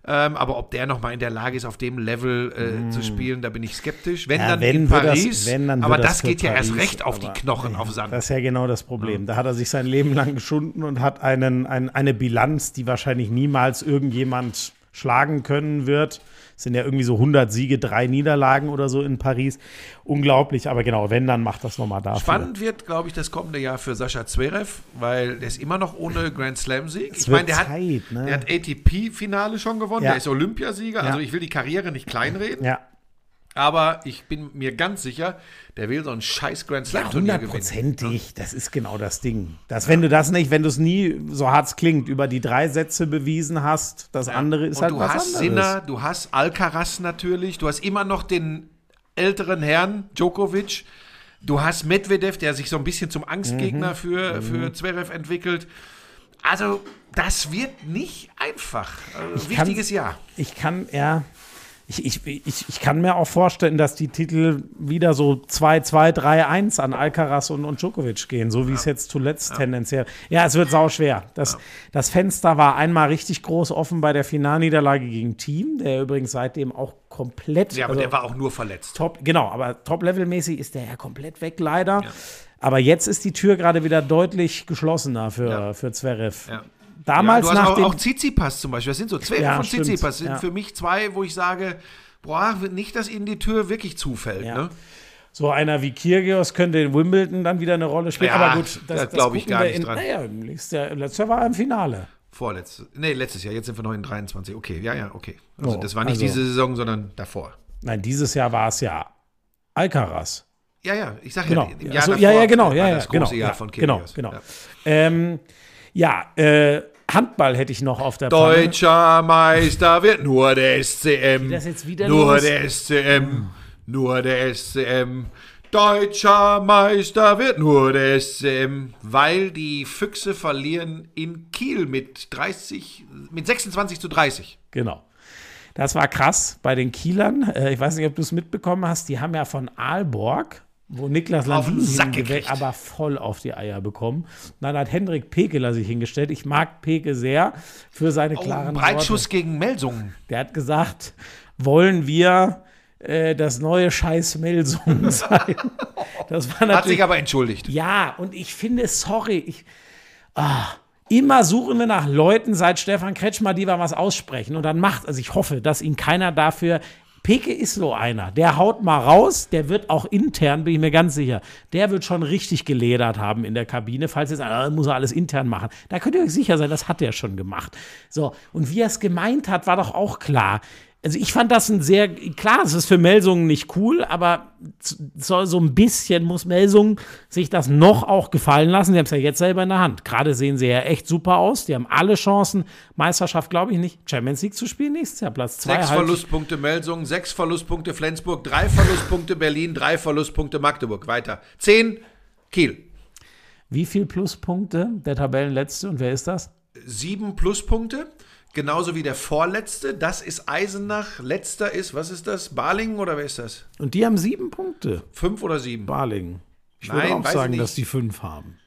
Ähm, aber ob der nochmal in der Lage ist, auf dem Level äh, zu spielen, da bin ich skeptisch. Wenn Mm. Ja, dann wenn in wird das- Paris, wenn, dann aber das, das geht ja erst Paris, recht auf die Knochen, auf Sand. Das ist ja genau das Problem. Da hat er sich sein Leben lang geschunden und hat einen, ein, eine Bilanz, die wahrscheinlich niemals irgendjemand schlagen können wird. Es sind ja irgendwie so 100 Siege, drei Niederlagen oder so in Paris. Unglaublich, aber genau, wenn, dann macht das nochmal dafür. Spannend wird, glaube ich, das kommende Jahr für Sascha Zverev, weil der ist immer noch ohne Grand Slam-Sieg. Ich meine, der, hat- ne? der hat ATP-Finale schon gewonnen, Ja. der ist Olympiasieger. Also Ja. ich will die Karriere nicht kleinreden, Ja, aber ich bin mir ganz sicher, der will so ein scheiß Grand Ja, Slam-Turnier gewinnen. hundertprozentig. Das ist genau das Ding. Dass, wenn du das nicht, wenn du es nie, so hart es klingt, über die drei Sätze bewiesen hast, das andere ist Und halt du was hast anderes. Sinner, du hast Alcaraz natürlich, du hast immer noch den älteren Herrn Djokovic, du hast Medvedev, der sich so ein bisschen zum Angstgegner Mhm. für, für Zverev entwickelt. Also, das wird nicht einfach. Also, wichtiges Jahr. Ich kann, ja, ich, ich, ich, ich kann mir auch vorstellen, dass die Titel wieder so 2, 2, 3, 1 an Alcaraz und, und Djokovic gehen, so wie es jetzt zuletzt tendenziell. Ja, es wird sau schwer. Das, das Fenster war einmal richtig groß offen bei der Finalniederlage gegen Team, der übrigens seitdem auch komplett. Ja, aber also der war auch nur verletzt. top, genau, aber top-level-mäßig ist der ja komplett weg, leider. Aber jetzt ist die Tür gerade wieder deutlich geschlossener für, Ja. für Zverev. Ja. Damals ja, du hast nach auch, dem. auch Tsitsipas zum Beispiel. Das sind so zwei Ja, von stimmt. Tsitsipas. sind Ja. für mich zwei, wo ich sage, boah, nicht, dass ihnen die Tür wirklich zufällt. Ja. Ne? So einer wie Kyrgios könnte in Wimbledon dann wieder eine Rolle spielen. Ja, aber gut, das, da glaub ich gar nicht in, dran. Naja, letztes Jahr, letztes Jahr war er im Finale. Vorletztes. Nee, letztes Jahr. Jetzt sind wir noch in 23. Okay, ja, ja, okay. Also Oh, das war nicht also- diese Saison, sondern davor. Nein, dieses Jahr war es ja Alcaraz. Ja, ja, ich sag Genau. ja, im Jahr Also, davor ja, ja, genau. Ja, ja, das genau, große Jahr ja, von genau, Kyrgios. genau. Ja. Ähm, ja, äh, Handball hätte ich noch auf der Pfanne. Deutscher Meister wird nur der SCM. das jetzt wieder nur los? der SCM. Nur der SCM. Deutscher Meister wird nur der SCM, weil die Füchse verlieren in Kiel mit 30, mit 26 zu 30. Genau. Das war krass bei den Kielern. Äh, ich weiß nicht, ob du es mitbekommen hast. Die haben ja von Aalborg, wo Niklas Auf den Landin aber voll auf die Eier bekommen. Dann hat Hendrik Pekeler sich hingestellt. Ich mag Peke sehr für seine Oh, klaren Breitschuss Worte. gegen Melsungen. Der hat gesagt, wollen wir äh, das neue Scheiß Melsungen <laughs> sein? Das war Hat sich aber entschuldigt. ja, und ich finde, sorry, ich. Ah, immer suchen wir nach Leuten seit Stefan Kretschmer, die mal was aussprechen. Und dann macht, also ich hoffe, dass ihn keiner dafür. Peke ist so einer. Der haut mal raus, der wird auch intern, bin ich mir ganz sicher, der wird schon richtig geledert haben in der Kabine. Falls jetzt einer, muss er alles intern machen. Da könnt ihr euch sicher sein, das hat er schon gemacht. So, und wie er es gemeint hat, war doch auch klar. Also ich fand das ein sehr, klar, es ist für Melsungen nicht cool, aber so, so ein bisschen muss Melsungen sich das noch auch gefallen lassen. Sie haben es ja jetzt selber in der Hand. Gerade sehen sie ja echt super aus. Die haben alle Chancen, Meisterschaft glaube ich nicht, Champions League zu spielen nächstes Jahr, Platz zwei. Sechs halt. Verlustpunkte Melsungen, sechs Verlustpunkte Flensburg, drei Verlustpunkte Berlin, drei Verlustpunkte Magdeburg. Weiter. Zehn Kiel. Wie viel Pluspunkte der Tabellenletzte und wer ist das? Sieben Pluspunkte. Genauso wie der vorletzte. Das ist Eisenach. Letzter ist, was ist das? Balingen oder wer ist das? Und die haben sieben Punkte. Fünf oder sieben? Balingen. Ich Nein, würde auch sagen, dass die fünf haben.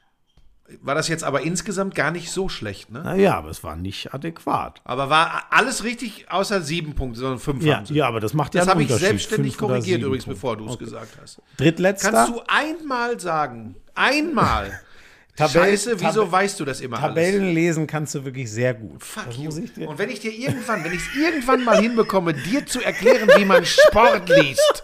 War das jetzt aber insgesamt gar nicht so schlecht, ne? Naja, aber es war nicht adäquat. Aber war alles richtig, außer sieben Punkte, sondern fünf Ja, haben sie. ja aber das macht ja Das habe ich selbstständig Fünf korrigiert übrigens, Punkte. bevor du es Okay. gesagt hast. Drittletzter. Kannst du einmal sagen, einmal, <laughs> Tabell- Scheiße, wieso Tab- weißt du das immer alles? Tabellen lesen kannst du wirklich sehr gut. Fuck you. Und wenn ich dir irgendwann, wenn ich es irgendwann mal hinbekomme, dir zu erklären, wie man Sport liest.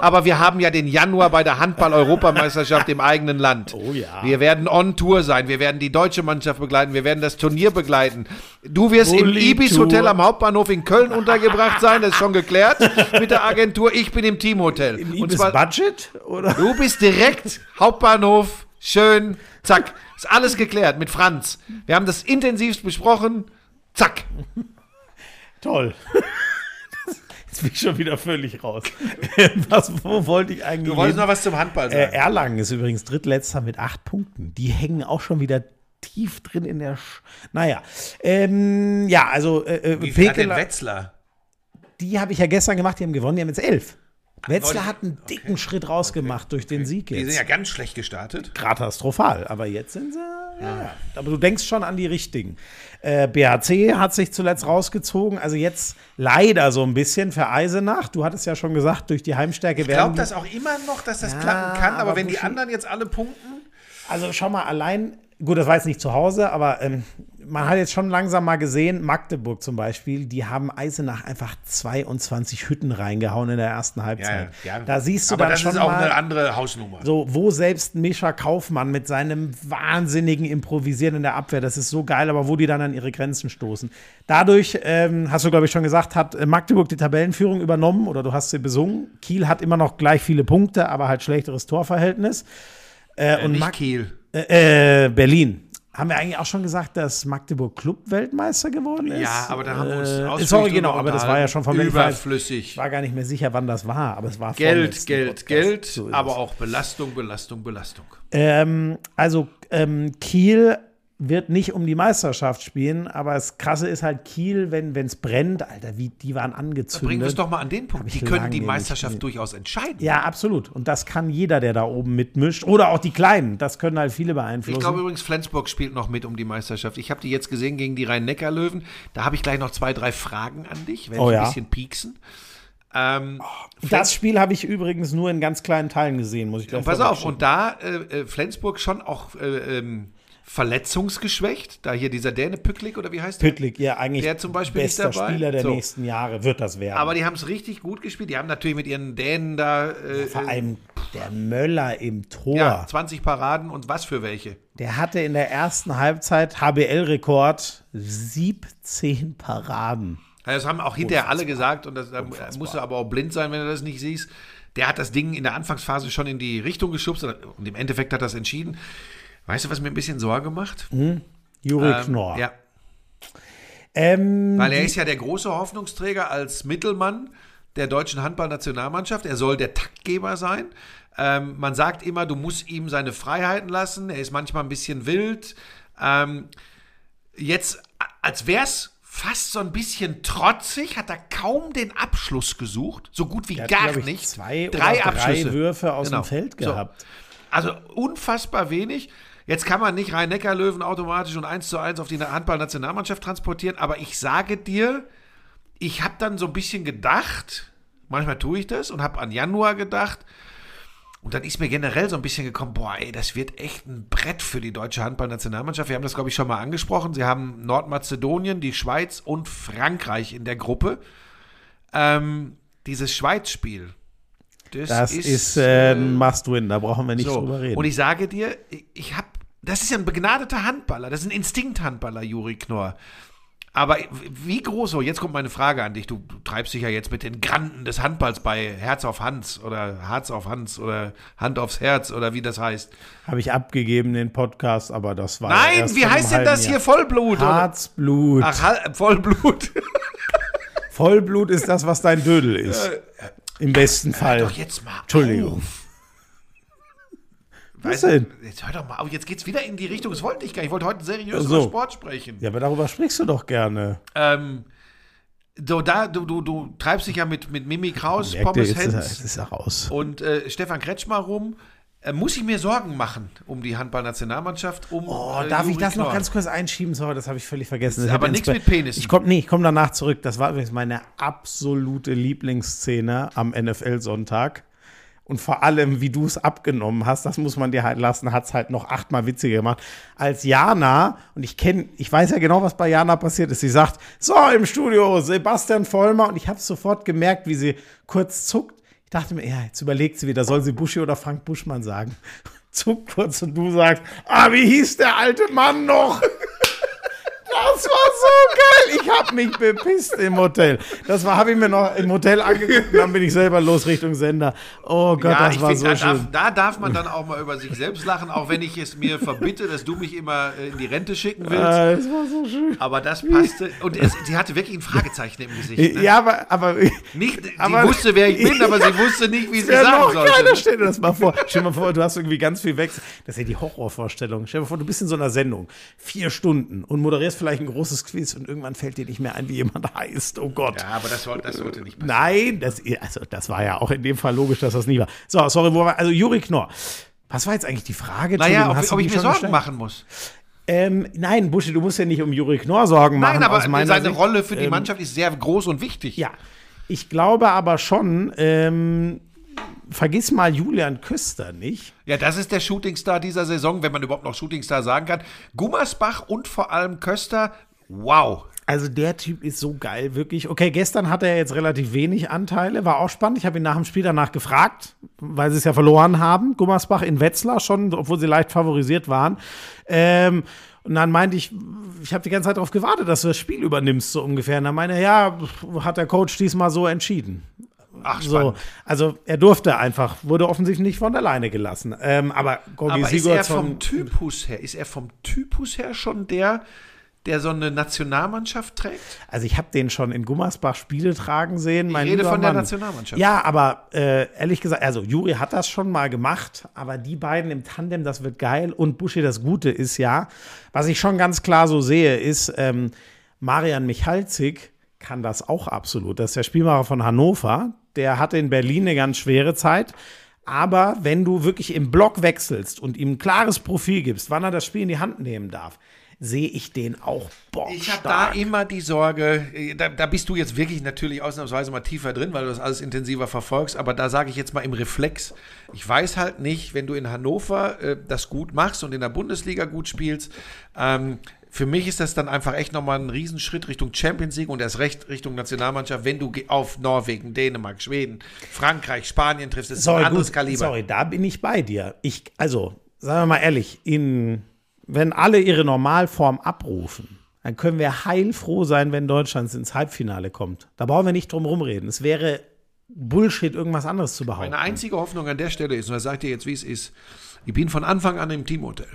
Aber wir haben ja den Januar bei der Handball-Europameisterschaft im eigenen Land. Oh ja. Wir werden on Tour sein. Wir werden die deutsche Mannschaft begleiten. Wir werden das Turnier begleiten. Du wirst im Bulli Ibis Tour. Hotel am Hauptbahnhof in Köln untergebracht sein. Das ist schon geklärt mit der Agentur. Ich bin im Teamhotel. Im Und Ibis zwar, Budget? Oder? du bist direkt Hauptbahnhof. Schön. Zack. Ist alles geklärt mit Franz. Wir haben das intensivst besprochen. Zack. Toll. <laughs> Jetzt bin ich schon wieder völlig raus. <laughs> was, wo wollte ich eigentlich Du wolltest noch was zum Handball Äh, sagen. Erlangen ist übrigens drittletzter mit acht Punkten. Die hängen auch schon wieder tief drin in der. Sch naja. Ähm, ja, also äh, äh, Wie viel hat denn Pekela- Wetzlar? die habe ich ja gestern gemacht, die haben gewonnen, die haben jetzt elf. Wetzlar hat einen dicken Schritt rausgemacht durch den Sieg Die sind jetzt. ja ganz schlecht gestartet. Katastrophal, aber jetzt sind sie. Ja. Aber du denkst schon an die richtigen. Äh, BHC hat sich zuletzt rausgezogen, also jetzt leider so ein bisschen für Eisenach. Du hattest ja schon gesagt, durch die Heimstärke Ich werden glaube die- das auch immer noch, dass das Ja, klappen kann, aber, aber wenn die anderen jetzt alle punkten. Also schau mal, allein, gut, das war jetzt nicht zu Hause, aber ähm, man hat jetzt schon langsam mal gesehen, Magdeburg zum Beispiel, die haben Eisenach einfach 22 Hütten reingehauen in der ersten Halbzeit. Da siehst du aber dann das schon ist auch mal, eine andere Hausnummer. so, wo selbst Mischa Kaufmann mit seinem wahnsinnigen Improvisieren in der Abwehr, das ist so geil, aber wo die dann an ihre Grenzen stoßen. Dadurch, ähm, hast du, glaube ich, schon gesagt, hat äh, Magdeburg die Tabellenführung übernommen oder du hast sie besungen. Kiel hat immer noch gleich viele Punkte, aber halt schlechteres Torverhältnis. Äh, und Nicht Mag Kiel. äh, äh, Berlin. Haben wir eigentlich auch schon gesagt, dass Magdeburg Club-Weltmeister geworden ist? Ja, aber da haben wir uns äh, ausführlich Sorry, genau, aber das war ja schon vom Ich weiß- Überflüssig. Ich war gar nicht mehr sicher, wann das war, aber es war Geld, Geld, Podcast. Geld, So aber auch Belastung, Belastung, Belastung. Ähm, also ähm, Kiel wird nicht um die Meisterschaft spielen, aber das Krasse ist halt Kiel, wenn es brennt, Alter, wie die waren angezündet. Bringen wir es doch mal an den Punkt. Die können die Meisterschaft durchaus entscheiden. Ja, absolut. Und das kann jeder, der da oben mitmischt. Oder auch die Kleinen. Das können halt viele beeinflussen. Ich glaube übrigens, Flensburg spielt noch mit um die Meisterschaft. Ich habe die jetzt gesehen gegen die Rhein-Neckar-Löwen. Da habe ich gleich noch zwei, drei Fragen an dich, wenn Oh ich ja. ein bisschen pieksen. Ähm, das Spiel habe ich übrigens nur in ganz kleinen Teilen gesehen, muss ich gleich pass auf, und da äh, äh, Flensburg schon auch äh, ähm, verletzungsgeschwächt. Da hier dieser Däne Pücklik oder wie heißt der? Püttlik, ja, eigentlich Der zum Beispiel bester? Spieler der So. nächsten Jahre wird das werden. Aber die haben es richtig gut gespielt. Die haben natürlich mit ihren Dänen da äh, Vor äh, allem der Möller im Tor. ja, 20 Paraden und was für welche. Der hatte in der ersten Halbzeit HBL-Rekord 17 Paraden. Ja, Das haben auch hinterher alle gesagt und das, da musst du aber auch blind sein, wenn du das nicht siehst. Der hat das Ding in der Anfangsphase schon in die Richtung geschubst und im Endeffekt hat das entschieden. Weißt du, was mir ein bisschen Sorge macht? Juri Ähm, Knorr. Ja, Ähm, weil er ist ja der große Hoffnungsträger als Mittelmann der deutschen Handballnationalmannschaft. Er soll der Taktgeber sein. Ähm, man sagt immer, du musst ihm seine Freiheiten lassen. Er ist manchmal ein bisschen wild. Ähm, jetzt, als wäre es fast so ein bisschen trotzig, hat er kaum den Abschluss gesucht. So gut wie der hat, gar ich, nicht. Zwei drei oder Abschlüsse. drei Würfe aus Genau. dem Feld So. gehabt. Also unfassbar wenig. Jetzt kann man nicht Rhein-Neckar-Löwen automatisch und 1 zu 1 auf die Handball-Nationalmannschaft transportieren, aber ich sage dir, ich habe dann so ein bisschen gedacht, manchmal tue ich das und habe an Januar gedacht, und dann ist mir generell so ein bisschen gekommen, boah, ey, das wird echt ein Brett für die deutsche Handballnationalmannschaft. Wir haben das, glaube ich, schon mal angesprochen. Sie haben Nordmazedonien, die Schweiz und Frankreich in der Gruppe. Ähm, dieses Schweiz-Spiel. Das ist, äh, ein Must-Win, da brauchen wir nicht so, drüber reden. Und ich sage dir, ich, ich habe, das ist ja ein begnadeter Handballer, das ist ein Instinkthandballer, Juri Knorr. Aber wie groß, so, jetzt kommt meine Frage an dich, du, du treibst dich ja jetzt mit den Granden des Handballs bei Herz auf Hans oder Herz auf Hans oder Hand aufs Herz oder wie das heißt. Habe ich abgegeben, den Podcast, aber das war. Nein, erst wie heißt denn das Jahr. hier? Vollblut? Oder? Herzblut. Ach, Vollblut. Vollblut ist das, was dein Dödel ist. Im besten Fall. Doch jetzt mal Entschuldigung. auf. Was Weißt denn? Jetzt hör doch mal auf, jetzt geht's wieder in die Richtung, das wollte ich gar nicht. Ich wollte heute seriös So. über Sport sprechen. Ja, aber darüber sprichst du doch gerne. Ähm, so, da, du, du, du treibst dich ja mit, mit Mimi Kraus, Pommes Hens und äh, Stefan Kretschmer rum. Äh, muss ich mir Sorgen machen um die Handballnationalmannschaft? Um, Oh, äh, darf ich Juri das noch Knorr? ganz kurz einschieben? Sorry, das habe ich völlig vergessen. Das aber nichts mit Penissen. Ich komme nee, ich komme danach zurück. Das war übrigens meine absolute Lieblingsszene am NFL-Sonntag. Und vor allem, wie du es abgenommen hast, das muss man dir halt lassen, hat es halt noch achtmal witziger gemacht. Als Jana, und ich kenne, ich weiß ja genau, was bei Jana passiert ist, sie sagt, so im Studio, Sebastian Vollmer, und ich habe sofort gemerkt, wie sie kurz zuckt. Ich dachte mir, ja, jetzt überlegt sie wieder, soll sie Buschi oder Frank Buschmann sagen? <laughs> Zuckt kurz und du sagst, ah, wie hieß der alte Mann noch? <laughs> Das war so geil. Ich habe mich bepisst im Hotel. Das war, habe ich mir noch im Hotel angeguckt und dann bin ich selber los Richtung Sender. Oh Gott, Ja, das war find, so da, schön. darf, da darf man dann auch mal über sich selbst lachen, auch wenn ich es mir verbitte, dass du mich immer äh, in die Rente schicken willst. Äh, das war so schön. Aber das passte. Und es, sie hatte wirklich ein Fragezeichen im Gesicht. Ne? Ja, aber, aber Nicht, sie Aber- wusste, wer ich bin, aber sie wusste nicht, wie sie ja, sagen sollte. ne? Stell dir das mal vor. Stell dir mal vor, du hast irgendwie ganz viel Wechsel. Das ist ja die Horrorvorstellung. Stell dir mal vor, du bist in so einer Sendung, vier Stunden und moderierst vielleicht ein großes Quiz und irgendwann fällt dir nicht mehr ein, wie jemand <laughs> heißt. Oh Gott. Ja, aber das, soll, das sollte nicht passieren. Nein, das, also, das war ja auch in dem Fall logisch, dass das nie war. So, sorry, wo war, also Juri Knorr. Was war jetzt eigentlich die Frage? Naja, ob, ob ich mir Sorgen gestellt? machen muss. Ähm, nein, Buschi, du musst ja nicht um Juri Knorr Sorgen machen. Nein, aber seine Sicht. Rolle für die Ähm, Mannschaft ist sehr groß und wichtig. Ja, ich glaube aber schon, ähm, vergiss mal Julian Köster nicht. Ja, das ist der Shootingstar dieser Saison, wenn man überhaupt noch Shootingstar sagen kann. Gummersbach und vor allem Köster, wow. Also der Typ ist so geil, wirklich. Okay, gestern hatte er jetzt relativ wenig Anteile, war auch spannend. Ich habe ihn nach dem Spiel danach gefragt, weil sie es ja verloren haben. Gummersbach in Wetzlar schon, obwohl sie leicht favorisiert waren. Ähm, und dann meinte ich, ich habe die ganze Zeit darauf gewartet, dass du das Spiel übernimmst, so ungefähr. Und dann meinte er, ja, hat der Coach diesmal so entschieden. Ach, So, also er durfte einfach, wurde offensichtlich nicht von alleine gelassen. Ähm, aber Gorgi Aber ist er Sigurdsson, vom Typus her, ist er vom Typus her schon der, der so eine Nationalmannschaft trägt? Also ich habe den schon in Gummersbach Spiele tragen sehen. Mein rede lieber von der Mann. Nationalmannschaft. Ja, aber äh, ehrlich gesagt, also Juri hat das schon mal gemacht, aber die beiden im Tandem, das wird geil. Und Buschi, das Gute ist ja, was ich schon ganz klar so sehe, ist, ähm, Marian Michalzik kann das auch absolut. Das ist der Spielmacher von Hannover. Der hatte in Berlin eine ganz schwere Zeit. Aber wenn du wirklich im Block wechselst und ihm ein klares Profil gibst, wann er das Spiel in die Hand nehmen darf, sehe ich den auch bockstark. Ich habe da immer die Sorge, äh, da, da bist du jetzt wirklich natürlich ausnahmsweise mal tiefer drin, weil du das alles intensiver verfolgst, aber da sage ich jetzt mal im Reflex, ich weiß halt nicht, wenn du in Hannover äh, das gut machst und in der Bundesliga gut spielst, ähm, für mich ist das dann einfach echt nochmal ein Riesenschritt Richtung Champions League und erst recht Richtung Nationalmannschaft, wenn du auf Norwegen, Dänemark, Schweden, Frankreich, Spanien triffst, das ist sorry, ein anderes gut, Kaliber. Sorry, da bin ich bei dir. Ich, also, sagen wir mal ehrlich, in, wenn alle ihre Normalform abrufen, dann können wir heilfroh sein, wenn Deutschland ins Halbfinale kommt. Da brauchen wir nicht drum rumreden. Es wäre Bullshit, irgendwas anderes zu behaupten. Meine einzige Hoffnung an der Stelle ist, und das sagt ihr jetzt, wie es ist, ich bin von Anfang an im Teamhotel.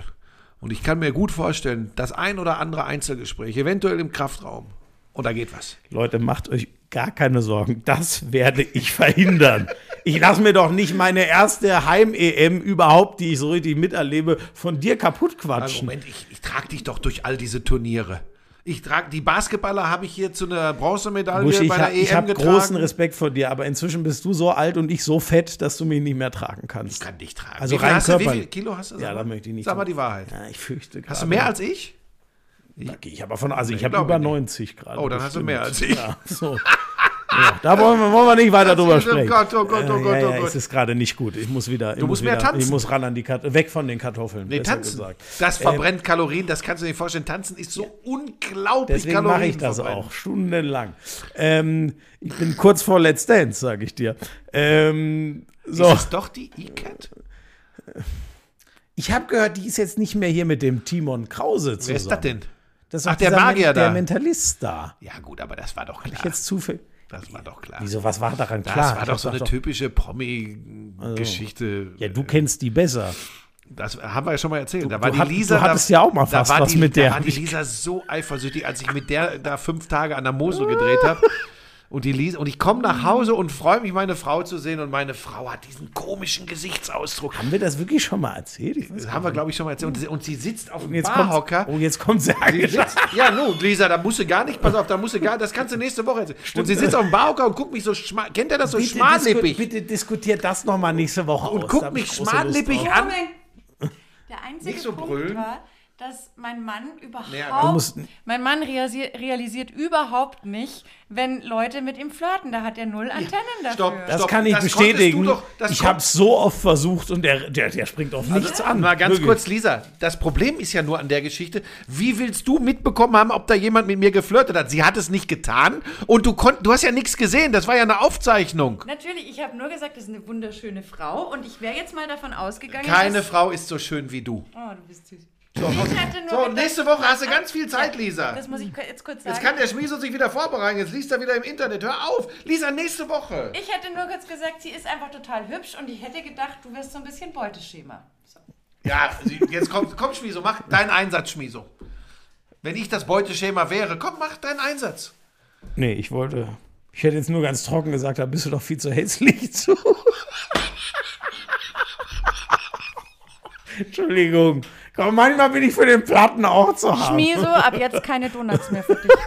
Und ich kann mir gut vorstellen, das ein oder andere Einzelgespräch, eventuell im Kraftraum, und da geht was. Leute, macht euch gar keine Sorgen. Das werde ich verhindern. Ich lasse mir doch nicht meine erste Heim-EM überhaupt, die ich so richtig miterlebe, von dir kaputt Also quatschen. Moment, ich, ich trage dich doch durch all diese Turniere. Ich trage die Basketballer habe ich hier zu einer Bronzemedaille Buschi, ich bei der habe EM hab getragen. großen Respekt vor dir, aber inzwischen bist du so alt und ich so fett, dass du mich nicht mehr tragen kannst. Ich kann dich tragen. Also rein hast du, wie viel Kilo hast du? Ja, da möchte ich nicht Sag mal die Wahrheit. Ja, ich fürchte Hast du mehr als ich? Gehe ich aber von, also ich Nee, habe über ich nicht. 90 gerade. Oh, dann hast du bestimmt. mehr als ich. Ja, so. <laughs> Ja, da wollen wir, wollen wir nicht weiter drüber Oh sprechen. Gott, oh Gott, oh Äh, Gott, ja, oh ja, Gott. Es ist gerade nicht gut. Ich muss wieder. Ich Du musst muss mehr wieder, tanzen. Ich muss ran an die Kartoffeln. Weg von den Kartoffeln. Nee, tanzen. Gesagt. Das verbrennt Kalorien, das kannst du dir nicht vorstellen. Tanzen ist so unglaublich Deswegen mache ich das verbrennen. auch, stundenlang. Ähm, ich bin kurz vor Let's Dance, sage ich dir. Ähm, so. Ist es doch die E-Cat? Ich habe gehört, die ist jetzt nicht mehr hier mit dem Timon Krause zusammen. Wer ist das denn? Das Ach, der Magier Men- Der da. Mentalist da. Ja gut, aber das war doch klar. Ich jetzt zufällig. Das war doch klar. Wieso, was war daran Das klar? war Ich doch so eine gesagt, typische Promi-Geschichte. Ja, du kennst die besser. Das haben wir ja schon mal erzählt. Da Du- war du die hat- Lisa. du hattest ja auch mal fast da war was die, mit der. Da war die Lisa so eifersüchtig, als ich mit der da fünf Tage an der Mosel gedreht habe. Und die Lisa, und ich komme nach Hause und freue mich, meine Frau zu sehen. Und meine Frau hat diesen komischen Gesichtsausdruck. Haben wir das wirklich schon mal erzählt? Das haben wir, glaube ich, schon mal erzählt. Und sie, und sie sitzt auf dem Barhocker. oh, jetzt kommt sie sitzt, ja, nun, Lisa, da musst du gar nicht, pass auf, da musst du gar, das kannst du nächste Woche erzählen. Und sie sitzt auf dem Barhocker und guckt mich so, schma kennt ihr das so Bitte, schmallippig? disku bitte diskutiert das noch mal nächste Woche Und aus. guckt mich schmallippig an. Der einzige Nicht so Punkt brüllen. war, dass mein Mann überhaupt, du musst- mein Mann realisiert, realisiert überhaupt nicht, wenn Leute mit ihm flirten. Da hat er null Antennen dafür. Stopp. Das Stopp, kann ich das bestätigen. doch- das ich habe es so oft versucht und der, der, der springt auf nichts an. Mal ganz Wirklich. kurz, Lisa, das Problem ist ja nur an der Geschichte, wie willst du mitbekommen haben, ob da jemand mit mir geflirtet hat? Sie hat es nicht getan und du konnt, du hast ja nichts gesehen, das war ja eine Aufzeichnung. Natürlich, ich habe nur gesagt, das ist eine wunderschöne Frau und ich wäre jetzt mal davon ausgegangen, Keine dass... Frau ist so schön wie du. Oh, du bist süß. So, Ich hätte nur so nächste Woche hast du ganz viel Zeit, Lisa. Das muss ich jetzt kurz sagen. Jetzt kann der Schmieso sich wieder vorbereiten. Jetzt liest er wieder im Internet. Hör auf. Lisa, nächste Woche. ich hätte nur kurz gesagt, sie ist einfach total hübsch und ich hätte gedacht, du wirst so ein bisschen Beuteschema. So. Ja, jetzt komm, komm Schmieso, mach deinen Einsatz, Schmieso. Wenn ich das Beuteschema wäre, komm, mach deinen Einsatz. Nee, ich wollte. Ich hätte jetzt nur ganz trocken gesagt, da bist du doch viel zu hässlich <laughs> zu. Entschuldigung. Komm, manchmal bin ich für den Platten auch zu haben. Schmieso, ab jetzt keine Donuts mehr für dich. <laughs>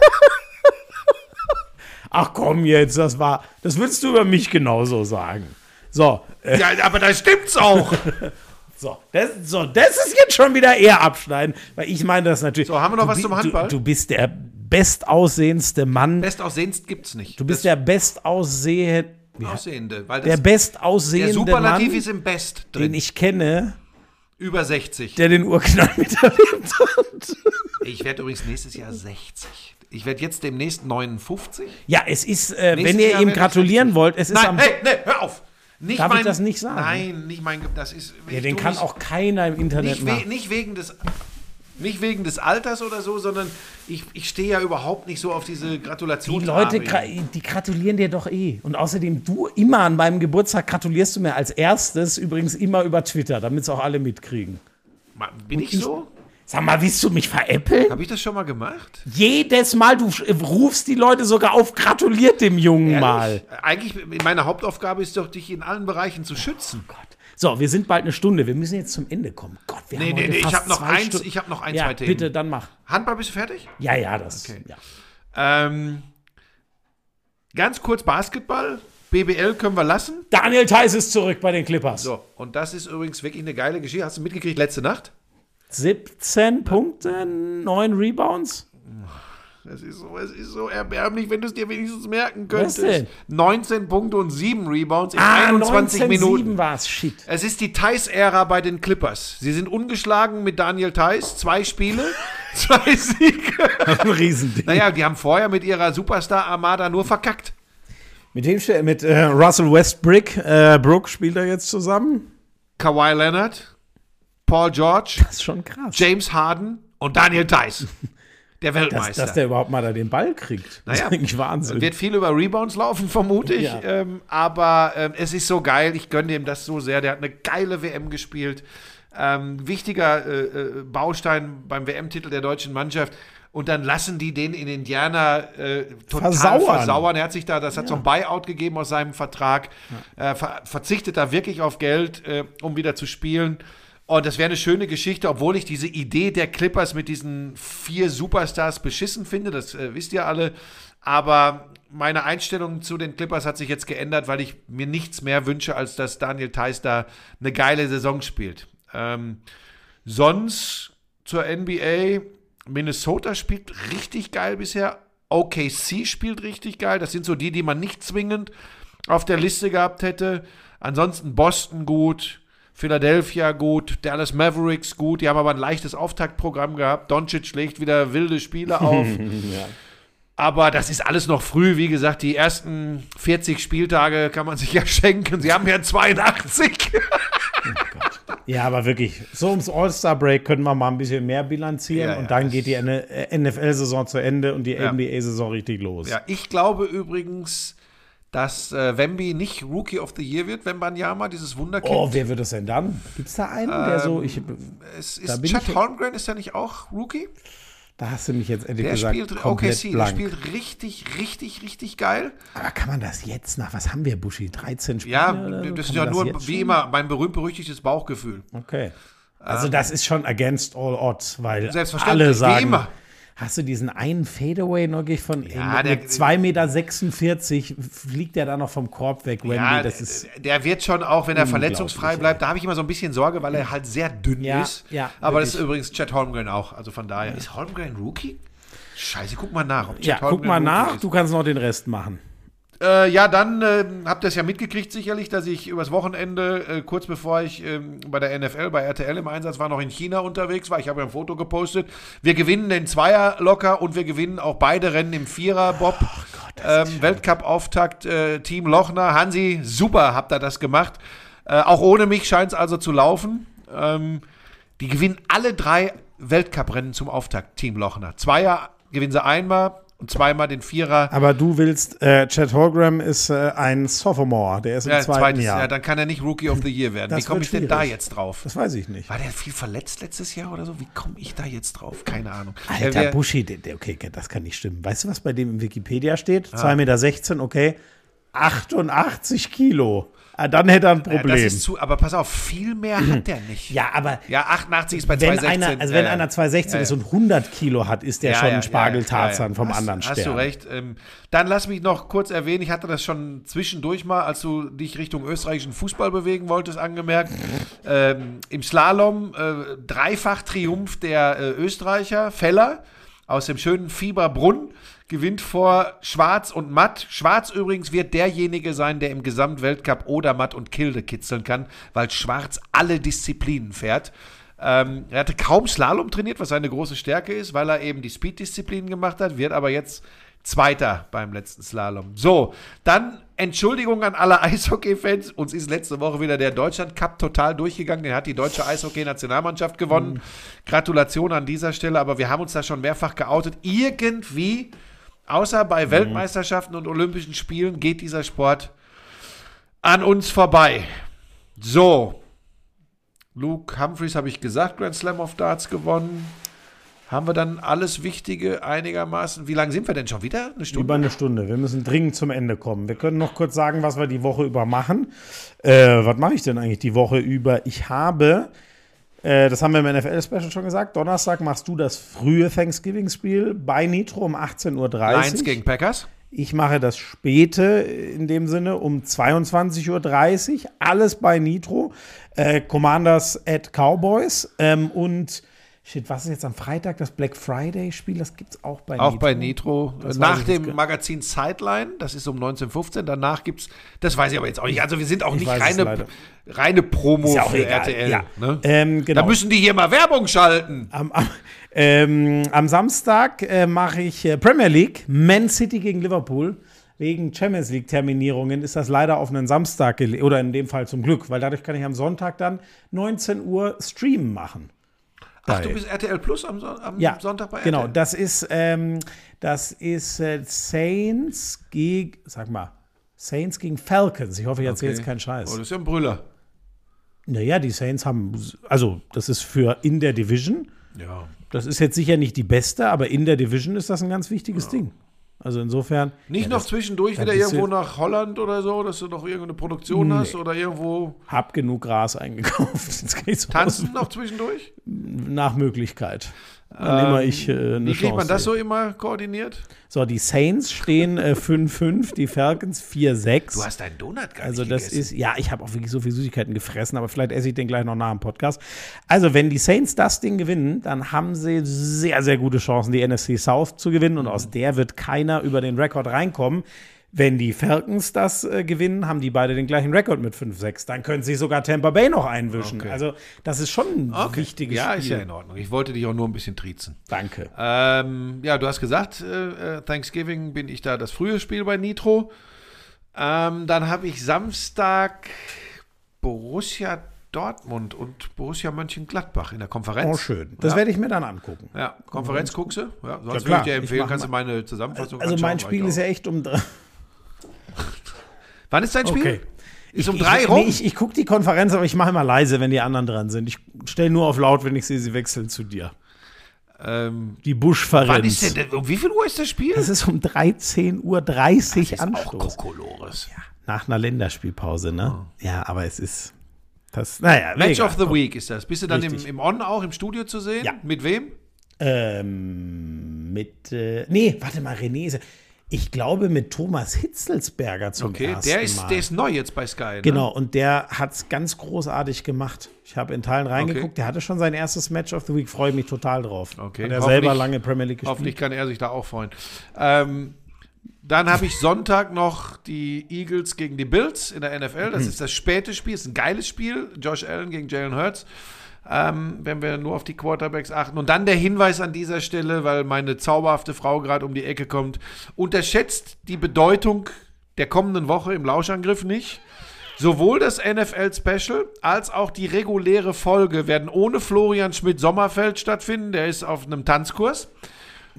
Ach komm jetzt, das war. Das würdest du über mich genauso sagen. So, äh, Ja, aber da stimmt's auch. <laughs> so, das, so, das ist jetzt schon wieder eher abschneiden, weil ich meine das natürlich. So, haben wir noch du was zum Handball? Du, du bist der bestaussehendste Mann. Bestaussehendst gibt's nicht. du bist der bestaussehende, Aussehende. Weil der das, bestaussehende der Superlativ Mann, ist im Best den drin. ich kenne, Über 60. der den Urknall miterlebt hat. Ich werde übrigens nächstes Jahr 60. Ich werde jetzt demnächst 59. Ja, es ist, äh, wenn ihr Jahr ihm ich gratulieren 60. wollt, es ist Nein, am. hey, nee, hör auf. Nicht Darf ich mein, das nicht sagen? Nein, nicht mein. Das ist. ja, ich den kann auch keiner im Internet Nicht, we machen. nicht wegen des. Nicht wegen des Alters oder so, sondern ich, ich stehe ja überhaupt nicht so auf diese Die Gratulation. Leute, gra die gratulieren dir doch eh. Und außerdem, du immer an meinem Geburtstag gratulierst du mir als erstes, übrigens immer über Twitter, damit es auch alle mitkriegen. Bin ich so? Sag mal, willst du mich veräppeln? Habe ich das schon mal gemacht? Jedes Mal, du rufst die Leute sogar auf, gratuliert dem Jungen mal. Ehrlich? Eigentlich, meine Hauptaufgabe ist doch, dich in allen Bereichen zu schützen. So, wir sind bald eine Stunde. Wir müssen jetzt zum Ende kommen. Gott, wir Nee, haben nee, nee, ich fast hab noch zwei eins- Stunden. ich hab noch ein, ja, zwei Themen. bitte, dann mach. Handball, bist du fertig? Ja, ja, das. Okay. Ja. Ähm, ganz kurz Basketball. BBL können wir lassen. Daniel Theiss ist zurück bei den Clippers. So, und das ist übrigens wirklich eine geile Geschichte. Hast du mitgekriegt letzte Nacht? 17 Punkte, 9 Rebounds. Es ist so, es ist so erbärmlich, wenn du es dir wenigstens merken Was könntest. denn? 19 Punkte und 7 Rebounds in Ah, 21 19, Minuten. 7 war es. Shit. Es ist die Thais-Ära bei den Clippers. Sie sind ungeschlagen mit Daniel Thais. Zwei Spiele, <laughs> zwei Siege. Ein Riesending. Naja, die haben vorher mit ihrer Superstar-Armada nur verkackt. Mit steht Mit äh, Russell Westbrook. Äh, Brook spielt er jetzt zusammen. Kawhi Leonard, Paul George, Das ist schon krass. James Harden und Daniel Theiss. <laughs> Der dass, Weltmeister. dass der überhaupt mal da den Ball kriegt. Das Naja, ist eigentlich Wahnsinn. Wird viel über Rebounds laufen, vermute ich. Ja. Ähm, aber ähm, es ist so geil. Ich gönne ihm das so sehr. Der hat eine geile WM gespielt. Ähm, wichtiger äh, äh, Baustein beim WM-Titel der deutschen Mannschaft. Und dann lassen die den in Indiana äh, total Versauern. versauern. Er hat sich da, das hat so ein Buyout gegeben aus seinem Vertrag. Äh, ver verzichtet da wirklich auf Geld, äh, um wieder zu spielen. Und das wäre eine schöne Geschichte, obwohl ich diese Idee der Clippers mit diesen vier Superstars beschissen finde. Das äh, wisst ihr alle. Aber meine Einstellung zu den Clippers hat sich jetzt geändert, weil ich mir nichts mehr wünsche, als dass Daniel Theiss da eine geile Saison spielt. Ähm, sonst zur NBA. Minnesota spielt richtig geil bisher. OKC spielt richtig geil. Das sind so die, die man nicht zwingend auf der Liste gehabt hätte. Ansonsten Boston gut, Philadelphia gut, Dallas Mavericks gut. Die haben aber ein leichtes Auftaktprogramm gehabt. Doncic schlägt wieder wilde Spiele <laughs> auf. Aber das ist alles noch früh. Wie gesagt, die ersten 40 Spieltage kann man sich ja <laughs> schenken. Sie haben ja 82. <laughs> Ja, aber wirklich, so ums All-Star-Break können wir mal ein bisschen mehr bilanzieren Ja, ja, und dann geht die NFL-Saison zu Ende und die Ja. NBA-Saison richtig los. Ja, ich glaube übrigens, dass äh, Wemby nicht Rookie of the Year wird, Wembanyama, dieses Wunderkind. Oh, wer wird das denn dann? Gibt es da einen, der so, ich, es ist Chad ich- Holmgren, ist er nicht auch Rookie? da hast du mich jetzt ehrlich Der gesagt spielt komplett OKC, der blank. spielt richtig, richtig, richtig geil. Aber kann man das jetzt nach, was haben wir, Buschi, 13 Spiele? Ja, so? das ist ja man nur, wie schon? immer, mein berühmt-berüchtigtes Bauchgefühl. Okay. Also das ist schon against all odds, weil Selbstverständlich, alle wie sagen, immer. Hast du diesen einen Fadeaway noch von Ja, der- mit 2,46 Meter fliegt der da noch vom Korb weg, Wemby, Ja, das ist der wird schon auch, wenn er verletzungsfrei bleibt, da habe ich immer so ein bisschen Sorge, weil er halt sehr dünn Ja, ist. ja, Aber das ist wirklich. übrigens Chad Holmgren auch. Also von daher. Ist Holmgren Rookie? Scheiße, guck mal nach. Ja, guck mal nach, ist. du kannst noch den Rest machen. Äh, ja, dann äh, habt ihr es ja mitgekriegt sicherlich, dass ich übers Wochenende, äh, kurz bevor ich ähm, bei der NFL, bei RTL im Einsatz war, noch in China unterwegs war. Ich habe ja ein Foto gepostet. Wir gewinnen den Zweier locker und wir gewinnen auch beide Rennen im Vierer-Bob. ähm, Weltcup-Auftakt, äh, Team Lochner. Hansi, super habt ihr das gemacht. Äh, auch ohne mich scheint es also zu laufen. Ähm, Die gewinnen alle drei Weltcuprennen zum Auftakt, Team Lochner. Zweier gewinnen sie einmal und zweimal den Vierer. Aber du willst, äh, Chad Holgram ist äh, ein Sophomore, der ist im Ja, zweiten zweites Jahr. Jahr, dann kann er nicht Rookie of the Year werden. Das Wie komme ich denn da schwierig. jetzt drauf? das weiß ich nicht. War der viel verletzt letztes Jahr oder so? Wie komme ich da jetzt drauf? Keine Ahnung. Alter, Der wär- Buschi, okay, das kann nicht stimmen. Weißt du, was bei dem im Wikipedia steht? Ah. 2,16 Meter, okay. 88 Kilo. Ah, dann hätte er ein Ja, Problem. das ist zu, aber pass auf, viel mehr <clears throat> hat der nicht. Ja, aber Ja, 88 ist bei wenn 216. einer, also wenn Ja, ja. einer 216 ist und 100 Kilo hat, ist der Ja, schon ja, ein Spargeltarzan ja, ja, ja. vom hast, anderen Stern. Hast du recht. Ähm, dann lass mich noch kurz erwähnen, ich hatte das schon zwischendurch mal, als du dich Richtung österreichischen Fußball bewegen wolltest, angemerkt. <laughs> Ähm, Im Slalom äh, Dreifach-Triumph der äh, Österreicher, Feller aus dem schönen Fieberbrunn gewinnt vor Schwarz und Matt. Schwarz übrigens wird derjenige sein, der im Gesamtweltcup oder Matt und Kilde kitzeln kann, weil Schwarz alle Disziplinen fährt. Ähm, er hatte kaum Slalom trainiert, was seine große Stärke ist, weil er eben die Speed-Disziplinen gemacht hat, wird aber jetzt Zweiter beim letzten Slalom. So, dann Entschuldigung an alle <laughs> Eishockey-Fans. Uns ist letzte Woche wieder der Deutschland-Cup total durchgegangen. Den hat die deutsche Eishockey-Nationalmannschaft gewonnen. Gratulation an dieser Stelle, aber wir haben uns da schon mehrfach geoutet. Irgendwie, außer bei Weltmeisterschaften und Olympischen Spielen, geht dieser Sport an uns vorbei. So, Luke Humphreys habe ich gesagt, Grand Slam of Darts gewonnen. Haben wir dann alles Wichtige einigermaßen? Wie lange sind wir denn schon wieder? Eine Stunde? Über eine Stunde. Wir müssen dringend zum Ende kommen. Wir können noch kurz sagen, was wir die Woche über machen. Äh, was mache ich denn eigentlich die Woche über? Ich habe, äh, das haben wir im NFL-Special schon gesagt, Donnerstag machst du das frühe Thanksgiving-Spiel bei Nitro um 18.30 Uhr. Lions gegen Packers. Ich mache das späte in dem Sinne um 22.30 Uhr. Alles bei Nitro. Äh, Commanders at Cowboys. Ähm, und shit, was ist jetzt am Freitag? Das Black Friday-Spiel, das gibt es auch bei Auch Nitro. bei Nitro. Das Nach dem Magazin Sideline, das ist um 1915. Danach gibt es, das weiß ich aber jetzt auch nicht. Also wir sind auch Ich nicht reine, reine Promo ja auch für egal, RTL. ja. Ne? Ähm, genau. Da müssen die hier mal Werbung schalten. Am, am, ähm, am Samstag äh, mache ich äh, Premier League, Man City gegen Liverpool. Wegen Champions League-Terminierungen ist das leider auf einen Samstag oder in dem Fall zum Glück, weil dadurch kann ich am Sonntag dann 19 Uhr Stream machen. Ach, du bist RTL Plus am, Son am Ja, Sonntag bei genau. RTL? Das ist, ähm, das ist äh, Saints gegen, sag mal, Saints gegen Falcons. Ich hoffe, ich erzähle jetzt keinen Oh, Scheiß. das ist ja ein Brüller. Naja, die Saints haben, also das ist für in der Division. Ja. Das ist jetzt sicher nicht die beste, aber in der Division ist das ein ganz wichtiges Ding. Also insofern. Nicht ja, noch das- zwischendurch wieder irgendwo nach Holland oder so, dass du noch irgendeine Produktion hast oder irgendwo Hab genug Gras eingekauft. <laughs> Tanzen noch zwischendurch? Nach Möglichkeit. Wann immer ich äh, eine Ähm, Wie kriegt man Chance das sehe. so immer koordiniert? So, die Saints stehen äh, 5-5, die Falcons 4-6. Du hast deinen Donut gar Also das gegessen. ist, ja, ich habe auch wirklich so viel Süßigkeiten gefressen, aber vielleicht esse ich den gleich noch nach dem Podcast. Also wenn die Saints das Ding gewinnen, dann haben sie sehr, sehr gute Chancen, die NFC South zu gewinnen und Mhm. aus der wird keiner über den Rekord reinkommen. Wenn die Falcons das äh, gewinnen, haben die beide den gleichen Rekord mit 5-6. Dann können sie sogar Tampa Bay noch einwischen. Okay. Also das ist schon ein Okay. wichtiges Ja, Spiel. ist ja in Ordnung. Ich wollte dich auch nur ein bisschen triezen. Danke. Ähm, ja, du hast gesagt, äh, äh, Thanksgiving bin ich da das frühe Spiel bei Nitro. Ähm, dann habe ich Samstag Borussia Dortmund und Borussia Mönchengladbach in der Konferenz. Oh, schön. Das ja. werde ich mir dann angucken. Ja, Konferenz guckst du? Ja, sonst Ja, würde ich dir empfehlen, kannst du meine Zusammenfassung Also mein Spiel ist ja echt um drei. Wann ist dein Spiel? Okay. Ist um ich, drei ich, rum? Nee, ich ich gucke die Konferenz, aber ich mache immer leise, wenn die anderen dran sind. Ich stelle nur auf laut, wenn ich sehe, sie wechseln zu dir. ähm, Die wann Buschverenz. ist denn, um wie viel Uhr ist das Spiel? Das ist um 13.30 Uhr Das ist auch Anstoß. Kokolores. Nach einer Länderspielpause, ne? Ja, aber es ist. Das, naja, Match egal. of the Week ist das. Bist du dann im, im On auch im Studio zu sehen? Ja. Mit wem? Ähm, mit. Äh, nee, warte mal, René. Ich glaube mit Thomas Hitzelsberger zum Okay, ersten der ist, Mal. der ist neu jetzt bei Sky. Ne? Genau, und der hat es ganz großartig gemacht. Ich habe in Teilen reingeguckt. Okay. Der hatte schon sein erstes Match of the Week. Freue mich total drauf. Okay, Hat er hoffentlich- selber lange Premier League Hoffentlich gespielt. kann er sich da auch freuen. Ähm, dann habe ich Sonntag noch die Eagles gegen die Bills in der NFL. Das ist das späte Spiel, ist ein geiles Spiel. Josh Allen gegen Jalen Hurts. Ähm, wenn wir nur auf die Quarterbacks achten. Und dann der Hinweis an dieser Stelle, weil meine zauberhafte Frau gerade um die Ecke kommt, unterschätzt die Bedeutung der kommenden Woche im Lauschangriff nicht. Sowohl das NFL-Special als auch die reguläre Folge werden ohne Florian Schmidt-Sommerfeld stattfinden. Der ist auf einem Tanzkurs.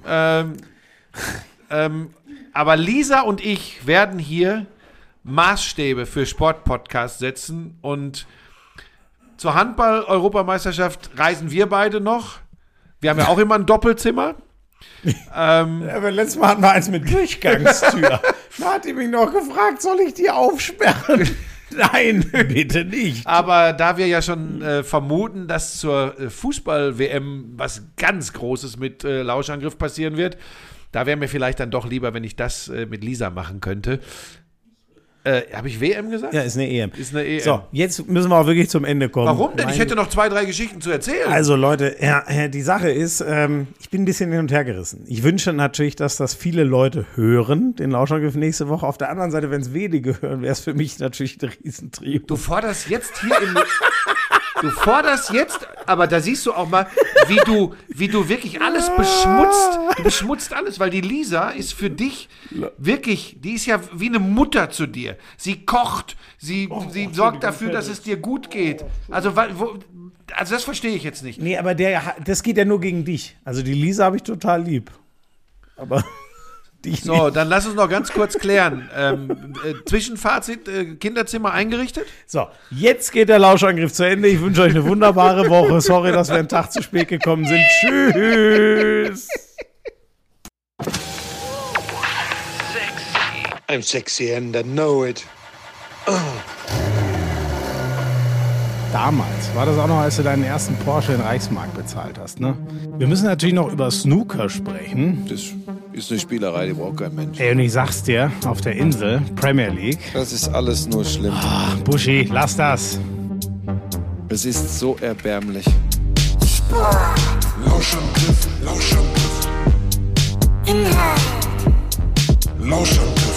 Ähm, ähm, aber Lisa und ich werden hier Maßstäbe für Sportpodcasts setzen und zur Handball-Europameisterschaft reisen wir beide noch. Wir haben ja auch immer ein Doppelzimmer. ähm, ja, aber letztes Mal hatten wir eins mit Durchgangstür. <laughs> da hat die mich noch gefragt, soll ich die aufsperren? <laughs> Nein, bitte nicht. Aber da wir ja schon äh, vermuten, dass zur äh, Fußball-WM was ganz Großes mit äh, Lauschangriff passieren wird, da wäre mir vielleicht dann doch lieber, wenn ich das äh, mit Lisa machen könnte. Äh, Habe ich WM gesagt? Ja, ist eine EM. Ist eine EM. So, jetzt müssen wir auch wirklich zum Ende kommen. Warum denn? Ich hätte noch zwei, drei Geschichten zu erzählen. Also Leute, ja, die Sache ist, ähm, ich bin ein bisschen hin und her gerissen. Ich wünsche natürlich, dass das viele Leute hören, den Lauschangriff nächste Woche. Auf der anderen Seite, wenn es wenige hören, wäre es für mich natürlich ein Riesentrio. Du forderst jetzt hier im... Du forderst jetzt, aber da siehst du auch mal, wie du, wie du wirklich alles beschmutzt. Du beschmutzt alles, weil die Lisa ist für dich wirklich, die ist ja wie eine Mutter zu dir. Sie kocht, sie, oh, sie oh, sorgt dafür, dass es dir gut geht. Also, wo, also das verstehe ich jetzt nicht. Nee, aber der, das geht ja nur gegen dich. Also die Lisa habe ich total lieb. Aber so, nicht. dann lass uns noch ganz kurz klären. Ähm, äh, Zwischenfazit, äh, Kinderzimmer eingerichtet? So, jetzt geht der Lauschangriff zu Ende. Ich wünsche euch eine wunderbare Woche. Sorry, dass wir einen Tag zu spät gekommen sind. Tschüss. Sexy. I'm sexy and I know it. Oh. Damals war das auch noch, als du deinen ersten Porsche in Reichsmark bezahlt hast, ne? Wir müssen natürlich noch über Snooker sprechen. Das ist eine Spielerei, die braucht kein Mensch. Ey, und ich sag's dir, auf der Insel, Premier League. Das ist alles nur schlimm. Oh, Buschi, lass das. Es ist so erbärmlich. Lauschangriff, Lauschangriff. Inhalt. Lauschangriff.